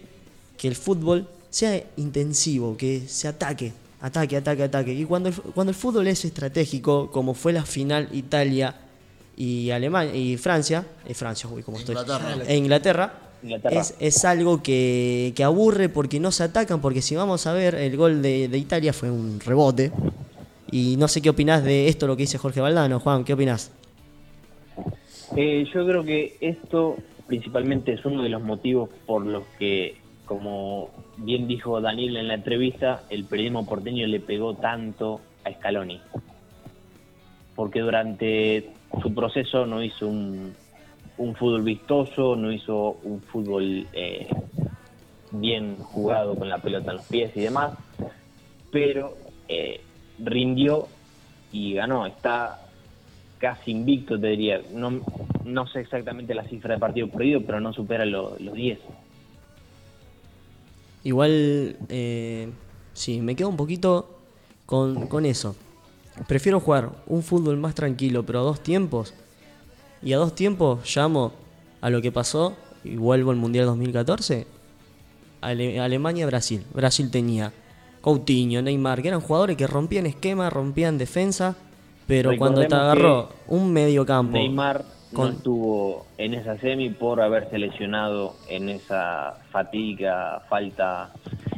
que el fútbol sea intensivo, que se ataque, ataque, ataque, ataque. Y cuando cuando el fútbol es estratégico, como fue la final Italia y Alemania y Francia, eh, Francia, uy, como estoy. Inglaterra. E Inglaterra, Inglaterra. Es, es algo que, que aburre porque no se atacan, porque si vamos a ver, el gol de, de Italia fue un rebote. Y no sé qué opinás de esto, lo que dice Jorge Valdano. Juan, ¿qué opinás? Eh, yo creo que esto principalmente es uno de los motivos por los que, como bien dijo Daniel en la entrevista, el periodismo porteño le pegó tanto a Scaloni. Porque durante su proceso no hizo un, un fútbol vistoso, no hizo un fútbol eh, bien jugado con la pelota en los pies y demás, pero eh, rindió y ganó. Está casi invicto, te diría. No, no sé exactamente la cifra de partido perdido, pero no supera lo- los 10. Igual, eh, sí, me quedo un poquito con, con eso. Prefiero jugar un fútbol más tranquilo, pero a dos tiempos. Y a dos tiempos llamo a lo que pasó y vuelvo al Mundial 2014. Ale- Alemania-Brasil. Brasil tenía Coutinho, Neymar, que eran jugadores que rompían esquema, rompían defensa, pero cuando te agarró un medio campo. Neymar no con- estuvo en esa semi por haberse lesionado en esa fatiga, falta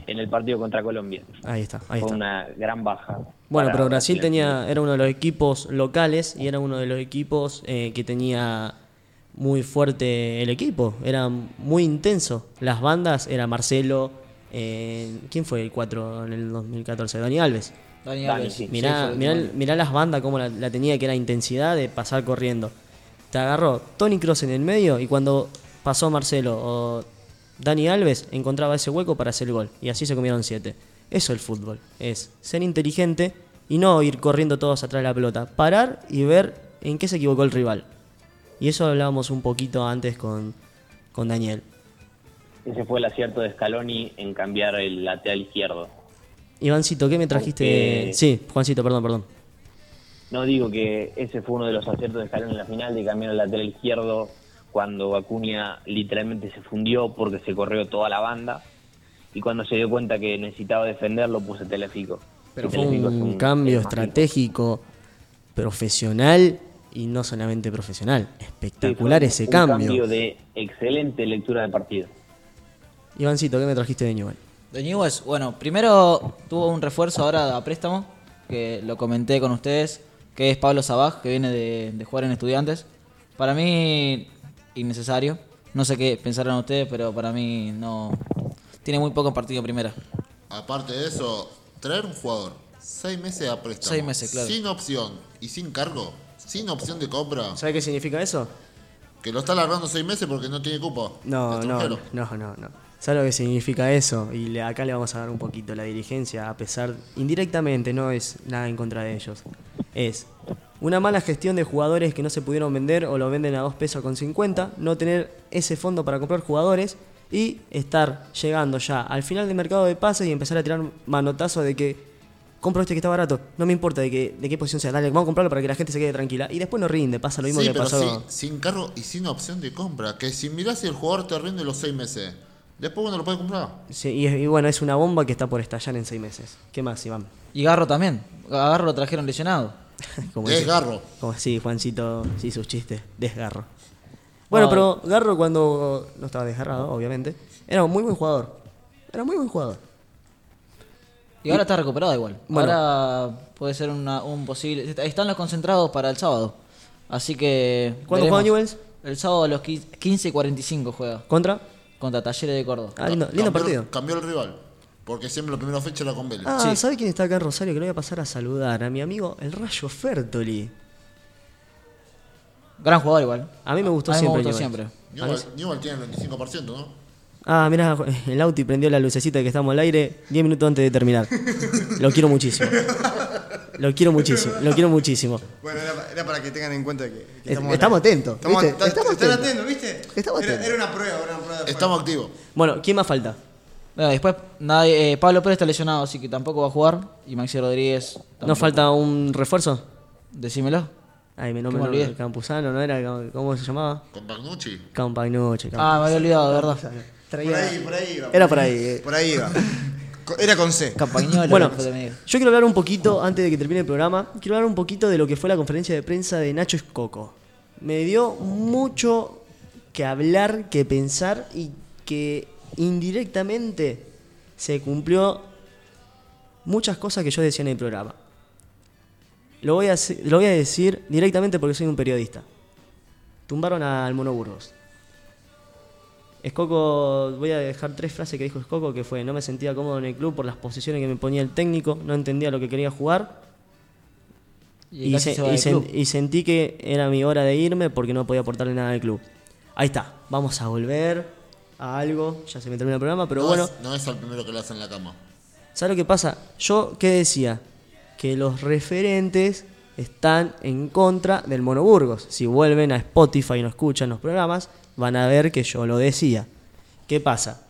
en el partido contra Colombia. Ahí está, ahí Fue está. una gran baja. Bueno, pero Brasil tenía, era uno de los equipos locales y era uno de los equipos eh, que tenía muy fuerte el equipo. Era muy intenso. Las bandas era Marcelo. eh, ¿Quién fue el 4 en el 2014? Dani Alves. Dani Dani, Alves. sí. Mirá, fue mirá, mirá las bandas como la, la tenía, que era intensidad de pasar corriendo. Te agarró Tony Cross en el medio y cuando pasó Marcelo o Dani Alves encontraba ese hueco para hacer el gol. Y así se comieron siete. Eso es el fútbol. Es ser inteligente y no ir corriendo todos atrás de la pelota. Parar y ver en qué se equivocó el rival. Y eso hablábamos un poquito antes con, con Daniel. Ese fue el acierto de Scaloni en cambiar el lateral izquierdo. Ivancito, ¿qué me trajiste? Porque- Sí, Juancito, perdón, perdón. No digo que ese fue uno de los aciertos de Scaloni en la final, de cambiar el lateral izquierdo cuando Acuña literalmente se fundió porque se corrió toda la banda y cuando se dio cuenta que necesitaba defenderlo puso Telefico. Pero Y fue Telefico es un cambio es estratégico, profesional y no solamente profesional. Sí, Espectacular fue ese un cambio. de excelente lectura de partido. Ivancito, ¿qué me trajiste de Newell? De Newell's, bueno, primero tuvo un refuerzo ahora a préstamo, que lo comenté con ustedes, que es Pablo Sabaj, que viene de, de jugar en Estudiantes. Para mí, innecesario. No sé qué pensarán ustedes, pero para mí no. Tiene muy poco partido en primera. Aparte de eso, traer un jugador seis meses a préstamo. Seis meses, claro. Sin opción y sin cargo, sin opción de compra, ¿Sabe qué significa eso? que lo está alargando seis meses porque no tiene cupo. No, no, no, no. ¿Sabe lo que significa eso? Y le- acá le vamos a dar un poquito la dirigencia, a pesar, indirectamente, no es nada en contra de ellos. Es una mala gestión de jugadores que no se pudieron vender o lo venden a 2 pesos con 50, no tener ese fondo para comprar jugadores y estar llegando ya al final del mercado de pases y empezar a tirar manotazos de que compro este que está barato, no me importa de, que, de qué posición sea, dale, vamos a comprarlo para que la gente se quede tranquila. Y después no rinde, pasa lo mismo Sí, que pero pasó. sin, sin cargo y sin opción de compra. Que si mirás si el jugador te rinde los seis meses, después uno lo puede comprar. Sí, y, y bueno, es una bomba que está por estallar en seis meses. ¿Qué más, Iván? Y Garro también. A Garro lo trajeron lesionado. Como dice- Desgarro. Como sí, Juancito, sí, sus chistes, desgarro. Bueno, pero Garro cuando no estaba desgarrado, obviamente, era un muy buen jugador. Era muy buen jugador. Y ahora está recuperado igual. Bueno. Ahora puede ser una- un posible. est- Están los concentrados para el sábado. Así que. ¿Cuándo juega. Newell's? El sábado a los 15 y 45 juega. ¿Contra? Contra Talleres de Córdoba. Ah, lindo, lindo cambió, partido. Cambió el rival. Porque siempre la primera fecha era con Vélez. Ah, Sí. ¿sabe quién está acá en Rosario? Que lo voy a pasar a saludar. A mi amigo, el Rayo Fertoli. Gran jugador igual. A mí me gustó A mí me siempre. gustó siempre. Newell, Newell tiene el 25%, ¿no? Ah, mirá, el Auti prendió la lucecita de que estamos al aire 10 minutos antes de terminar. Lo quiero muchísimo. Lo quiero muchísimo, lo quiero muchísimo. Bueno, era, era para que tengan en cuenta que, que Eh, estamos atentos, Estamos, ¿viste? ta- Estamos están atentos. atentos, ¿viste? Estamos era, atentos. era una prueba, era una prueba. de Estamos activos. Bueno, ¿quién más falta? Bueno, después nadie, eh, Pablo Pérez está lesionado, así que tampoco va a jugar. Y Maxi Rodríguez. ¿No tampoco. falta un refuerzo? Decímelo. Ay, mi ¿Qué nombre me no, olvidé? Campuzano, ¿no era? ¿Cómo se llamaba? Con Bagnucci. Campagnucci. Ah, me había olvidado, de verdad. Por ahí, por ahí iba. Era por ahí. eh. Por ahí iba. Era con C. Campañolo. Bueno, yo quiero hablar un poquito, antes de que termine el programa, quiero hablar un poquito de lo que fue la conferencia de prensa de Nacho Escoco. Me dio mucho que hablar, que pensar y que indirectamente se cumplió muchas cosas que yo decía en el programa. Lo voy a, hacer- lo voy a decir directamente porque soy un periodista. Tumbaron al Mono Burgos. Escoco, voy a dejar tres frases que dijo Escoco, que fue, no me sentía cómodo en el club por las posiciones que me ponía el técnico, no entendía lo que quería jugar Y, y, se- sen- sentí que era mi hora de irme porque no podía aportarle nada al club. Ahí está, vamos a volver a algo, ya se me termina el programa, pero no bueno, Es, no es al primero que le hacen la cama. ¿sabes lo que pasa? Yo, ¿qué decía? Que los referentes están en contra del Mono Burgos. Si vuelven a Spotify y no escuchan los programas, van a ver que yo lo decía. ¿Qué pasa?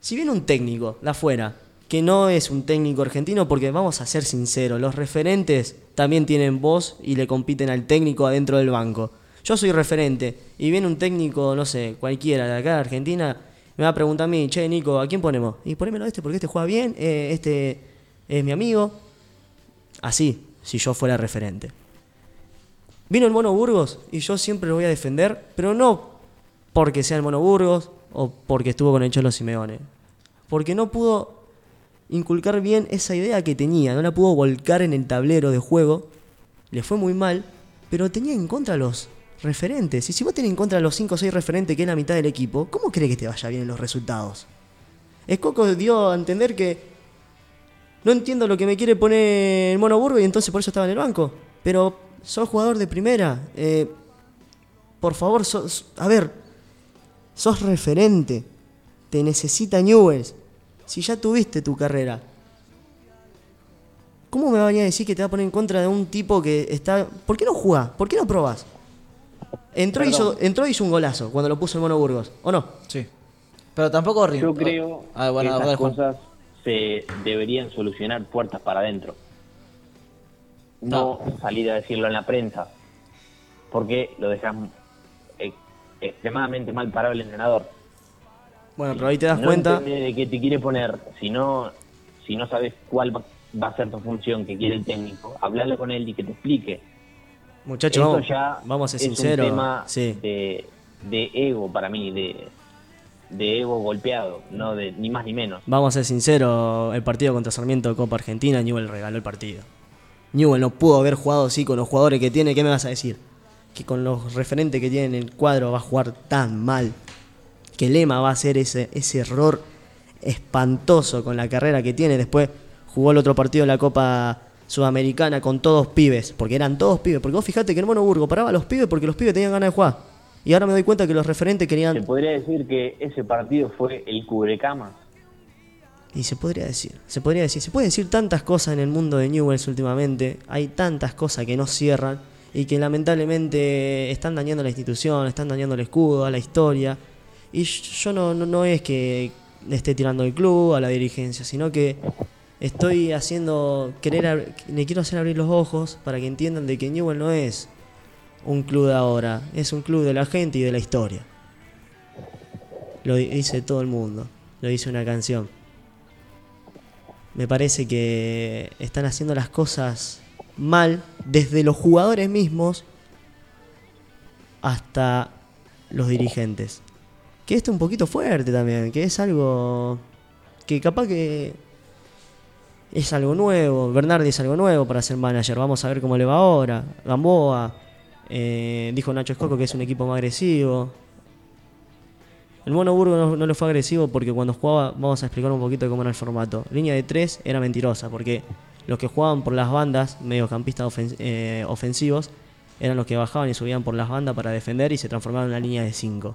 Si viene un técnico de afuera, que no es un técnico argentino, porque vamos a ser sinceros, los referentes también tienen voz y le compiten al técnico adentro del banco. Yo soy referente y viene un técnico, no sé, cualquiera de acá de Argentina, me va a preguntar a mí, che, Nico, ¿a quién ponemos? Y ponémelo a este porque este juega bien, eh, este es mi amigo. Así, si yo fuera referente. Vino el Mono Burgos y yo siempre lo voy a defender, pero no porque sea el Mono Burgos o porque estuvo con el Cholo Simeone. Porque no pudo inculcar bien esa idea que tenía, no la pudo volcar en el tablero de juego. Le fue muy mal, pero tenía en contra los referentes. Y si vos tenés en contra los 5 o 6 referentes, que es la mitad del equipo, ¿cómo cree que te vaya bien en los resultados? Escoco dio a entender que no entiendo lo que me quiere poner el Mono Burgo y entonces por eso estaba en el banco. Pero sos jugador de primera. eh, por favor, sos, a ver, sos referente. Te necesita Newells. Si ya tuviste tu carrera. ¿Cómo me va a venir a decir que te va a poner en contra de un tipo que está... ¿Por qué no jugás? ¿Por qué no probás? Entró y hizo, entró y hizo un golazo cuando lo puso el Mono Burgos. ¿O no? Sí. Pero tampoco rin- Yo creo Ah, bueno, que Juan. cosas se deberían solucionar puertas para adentro. No salir a decirlo en la prensa, porque lo dejas eh, extremadamente mal parado el entrenador. Bueno, pero ahí te das no cuenta... de qué te quiere poner, si no, si no sabes cuál va, a ser tu función que quiere el técnico, hablarle con él y que te explique. Muchachos, vamos, ya vamos a ser es sinceros. un tema sí. de, de ego para mí, de, de ego golpeado, no de ni más ni menos. Vamos a ser sinceros, el partido contra Sarmiento de Copa Argentina, Newell regaló el partido. Newell no pudo haber jugado así con los jugadores que tiene, ¿qué me vas a decir? Que con los referentes que tiene en el cuadro va a jugar tan mal. Que Lema va a hacer ese, ese error espantoso con la carrera que tiene. Después jugó el otro partido de la Copa Sudamericana con todos pibes, porque eran todos pibes. Porque vos fijate que el Mono Burgo paraba a los pibes porque los pibes tenían ganas de jugar. Y ahora me doy cuenta que los referentes Se querían... podría decir que ese partido fue el cubrecamas. Y se podría decir, se podría decir, se puede decir tantas cosas en el mundo de Newells últimamente, hay tantas cosas que no cierran y que lamentablemente están dañando la institución, están dañando el escudo, a la historia. Y yo no, no, no es que le esté tirando el club, a la dirigencia, sino que estoy haciendo, querer, le quiero hacer abrir los ojos para que entiendan de que Newell no es un club de ahora, es un club de la gente y de la historia. Lo di- dice todo el mundo, lo dice una canción me parece que están haciendo las cosas mal desde los jugadores mismos hasta los dirigentes. Que esto es un poquito fuerte también, que es algo que capaz que es algo nuevo. Bernardi es algo nuevo para ser manager. Vamos a ver cómo le va ahora. Gamboa, eh, dijo Nacho Escoco que es un equipo más agresivo. El Mono Burgo no, no le fue agresivo porque cuando jugaba, vamos a explicar un poquito de cómo era el formato. Línea de tres era mentirosa porque los que jugaban por las bandas, mediocampistas ofen- eh, ofensivos, eran los que bajaban y subían por las bandas para defender y se transformaban en una línea de 5.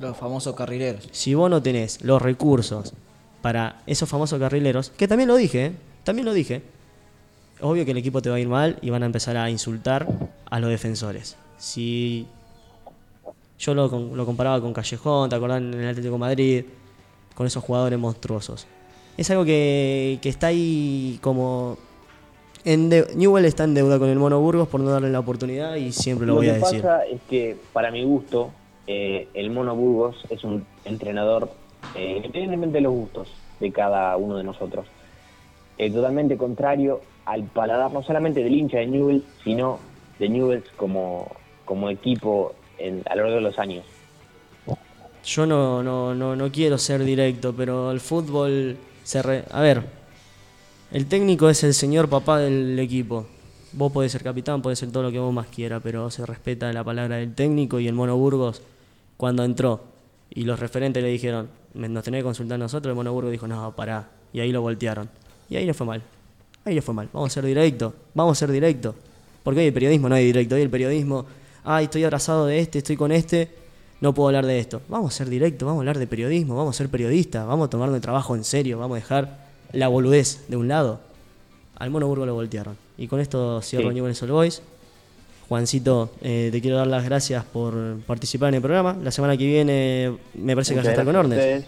Los famosos carrileros. Si vos no tenés los recursos para esos famosos carrileros, que también lo dije, ¿eh? también lo dije, obvio que el equipo te va a ir mal y van a empezar a insultar a los defensores. Si yo lo, lo comparaba con Callejón, ¿te acordás en el Atlético de Madrid? Con esos jugadores monstruosos. Es algo que, que está ahí como... En de- Newell está en deuda con el Mono Burgos por no darle la oportunidad y siempre lo, Lo voy que a decir. pasa es que, para mi gusto, eh, el Mono Burgos es un entrenador, eh, independientemente de los gustos de cada uno de nosotros, eh, totalmente contrario al paladar no solamente del hincha de Newell, sino de Newell's como, como equipo en- a lo largo de los años. Yo no, no, no, no quiero ser directo, pero el fútbol se re- A ver, el técnico es el señor papá del equipo. Vos podés ser capitán, podés ser todo lo que vos más quieras, pero se respeta la palabra del técnico y el Mono Burgos, cuando entró y los referentes le dijeron, "Me- nos tenés que consultar a nosotros, el Mono Burgos dijo, no, pará. Y ahí lo voltearon. Y ahí le fue mal. Ahí le fue mal. Vamos a ser directo, vamos a ser directo. Porque hoy el periodismo no hay directo, hoy el periodismo, ay, estoy abrazado de este, estoy con este, no puedo hablar de esto. Vamos a ser directo, vamos a hablar de periodismo, vamos a ser periodistas, vamos a tomar el trabajo en serio, vamos a dejar la boludez de un lado. Al Mono Burgo lo voltearon. Y con esto cierro Sí. Newell's All Boys. Juancito, eh, te quiero dar las gracias por participar en el programa. La semana que viene me parece que vas a estar con ustedes.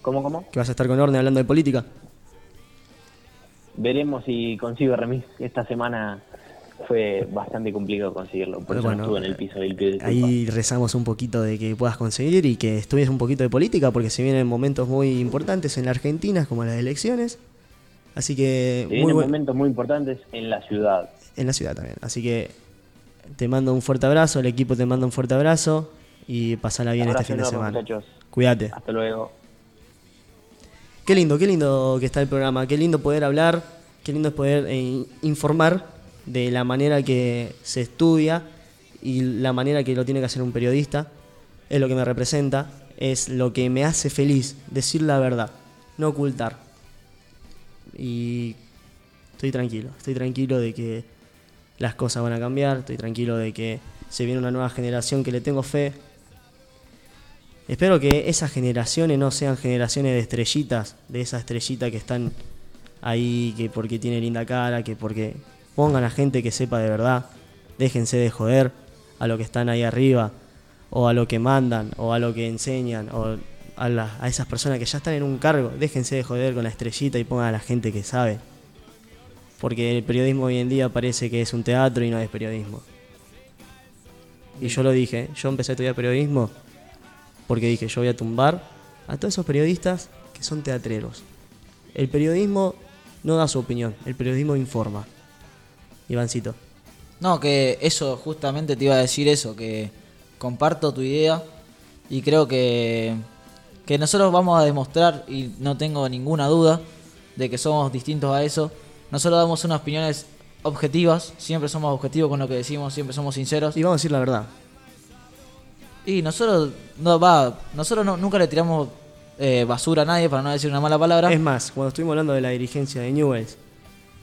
¿Cómo, cómo? Que vas a estar con Ornes hablando de política. Veremos si consigo remis. Esta semana fue bastante complicado conseguirlo, por eso Bueno, no estuve en el piso del pibe. Ahí rezamos un poquito de que puedas conseguir y que estudies un poquito de política, porque se vienen momentos muy importantes en la Argentina, como las elecciones. Así que Se muy vienen buen- momentos muy importantes en la ciudad. en la ciudad también. Así que te mando un fuerte abrazo, el equipo te manda un fuerte abrazo y pasala bien Abrazo este fin de semana. muchachos. Cuídate. Hasta luego. Qué lindo, qué lindo que está el programa, qué lindo poder hablar, qué lindo es poder eh, informar de la manera que se estudia y la manera que lo tiene que hacer un periodista. Es lo que me representa, es lo que me hace feliz, decir la verdad, no ocultar. Y estoy tranquilo, estoy tranquilo de que las cosas van a cambiar, estoy tranquilo de que se viene una nueva generación que le tengo fe, Espero que esas generaciones no sean generaciones de estrellitas, de esas estrellitas que están ahí, que porque tiene linda cara, que porque pongan a gente que sepa de verdad, déjense de joder a lo que están ahí arriba, o a lo que mandan, o a lo que enseñan, o a, la- a esas personas que ya están en un cargo, déjense de joder con la estrellita y pongan a la gente que sabe. Porque el periodismo hoy en día parece que es un teatro y no es periodismo. Y yo lo dije, yo empecé a estudiar periodismo porque dije, yo voy a tumbar a todos esos periodistas que son teatreros. El periodismo no da su opinión, el periodismo informa. Ivancito. No, que eso, justamente te iba a decir eso, que comparto tu idea y creo que, que nosotros vamos a demostrar, y no tengo ninguna duda, de que somos distintos a eso. Nosotros damos unas opiniones objetivas, siempre somos objetivos con lo que decimos, siempre somos sinceros. Y vamos a decir la verdad. Y nosotros no va, nosotros no- nunca le tiramos eh, basura a nadie para no decir una mala palabra. Es más, cuando estuvimos hablando de la dirigencia de Newells,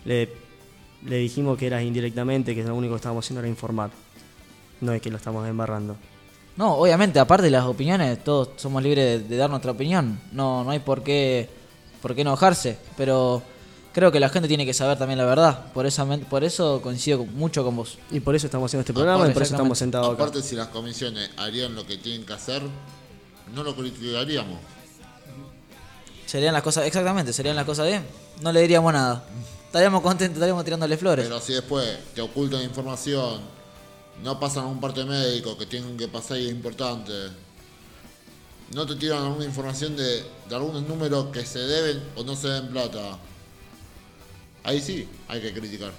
le, le dijimos que era indirectamente, que lo único que estábamos haciendo era informar. No es que lo estamos embarrando. No, obviamente, aparte de las opiniones, todos somos libres de, de dar nuestra opinión. No, no hay por qué, por qué enojarse. Pero creo que la gente tiene que saber también la verdad. Por, esa, por eso coincido mucho con vos. Y por eso estamos haciendo este programa y por eso estamos sentados acá. Aparte, si las comisiones harían lo que tienen que hacer, no lo criticaríamos. Serían las cosas, exactamente, serían las cosas bien. No le diríamos nada. Estaríamos contentos, estaríamos tirándole flores. Pero si después te ocultan información, no pasan a un parte médico que tienen que pasar y es importante, no te tiran alguna información de, de algunos números que se deben o no se deben plata, ahí sí hay que criticar.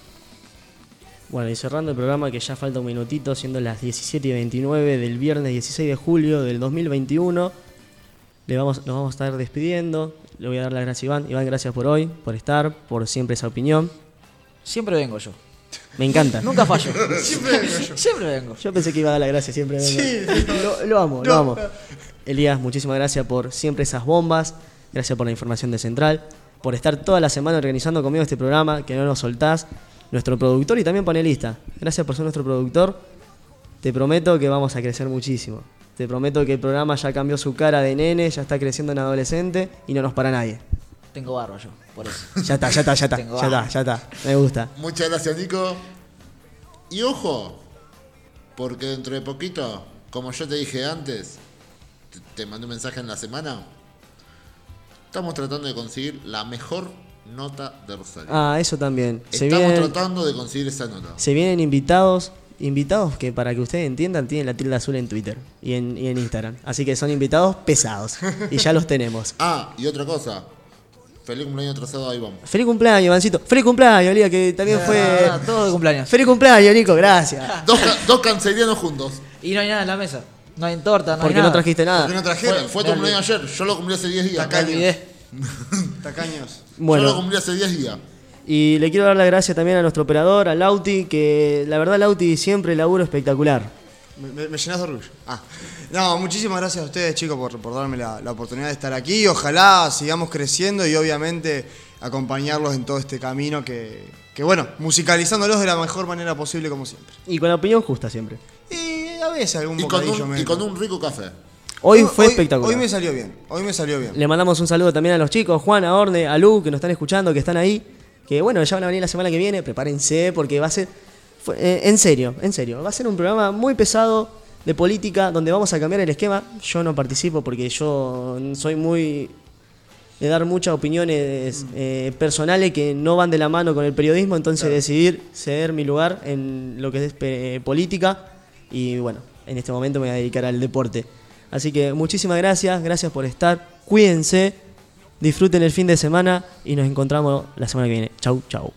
Bueno, y cerrando el programa, que ya falta un minutito, siendo las 17 y 29 del viernes 16 de julio del 2021. Le vamos, nos vamos a estar despidiendo. Le voy a dar las gracias a Iván. Iván, gracias por hoy, por estar, por siempre esa opinión. Siempre vengo yo. Me encanta. Nunca fallo. Siempre vengo yo. Siempre vengo. Yo pensé que iba a dar las gracias siempre. vengo. Sí, Lo, lo amo, lo amo. Elías, muchísimas gracias por siempre esas bombas. Gracias por la información de Central. Por estar toda la semana organizando conmigo este programa, que no nos soltás. Nuestro productor y también panelista. Gracias por ser nuestro productor. Te prometo que vamos a crecer muchísimo. Te prometo que el programa ya cambió su cara de nene, ya está creciendo en adolescente y no nos para nadie. Tengo barba yo, por eso. Ya está, ya está, ya está, Tengo ya está, ya está. Me gusta. Muchas gracias, Nico. Y ojo, porque dentro de poquito, como yo te dije antes, te, te mandé un mensaje en la semana, estamos tratando de conseguir la mejor nota de Rosario. Ah, eso también. Se estamos vienen, tratando de conseguir esa nota. se vienen invitados, invitados que para que ustedes entiendan tienen la tilde azul en Twitter y en, y en Instagram. Así que son invitados pesados y ya los tenemos. Ah, y otra cosa. Feliz cumpleaños atrasado a Iván. Feliz cumpleaños, Ivancito. Feliz cumpleaños, Lía, que también fue... Todo de cumpleaños. Feliz cumpleaños, Nico, gracias. Dos, dos cancerianos juntos. Y no hay nada en la mesa. No hay torta, no Porque hay no nada. trajiste ¿Por qué nada. no Fue, trajeron? fue tu cumpleaños ayer, yo lo cumplí hace 10 días. Olvidé. Tacaños. Yo lo Bueno, cumplí hace 10 días. y le quiero dar las gracias también a nuestro operador, a Lauti, que la verdad Lauti siempre laburo espectacular. Me, me- me llenas de orgullo. Ah. No, muchísimas gracias a ustedes, chicos, por, por darme la, la oportunidad de estar aquí. Ojalá sigamos creciendo y obviamente acompañarlos en todo este camino que, que, bueno, musicalizándolos de la mejor manera posible, como siempre. Y con la opinión justa siempre. Y a veces algún Y con, un, y con un rico café. Hoy fue espectacular. Hoy me salió bien. Hoy me salió bien. Le mandamos un saludo también a los chicos, Juan, a Orne, a Lu, que nos están escuchando, que están ahí. Que bueno, ya van a venir la semana que viene, prepárense porque va a ser, fue- eh, en serio, en serio, va a ser un programa muy pesado de política donde vamos a cambiar el esquema. Yo no participo porque yo soy muy de dar muchas opiniones eh, personales que no van de la mano con el periodismo, entonces decidir ceder mi lugar en lo que es eh, política y bueno, en este momento me voy a dedicar al deporte. Así que muchísimas gracias, gracias por estar, cuídense, disfruten el fin de semana y nos encontramos la semana que viene. Chau, chau.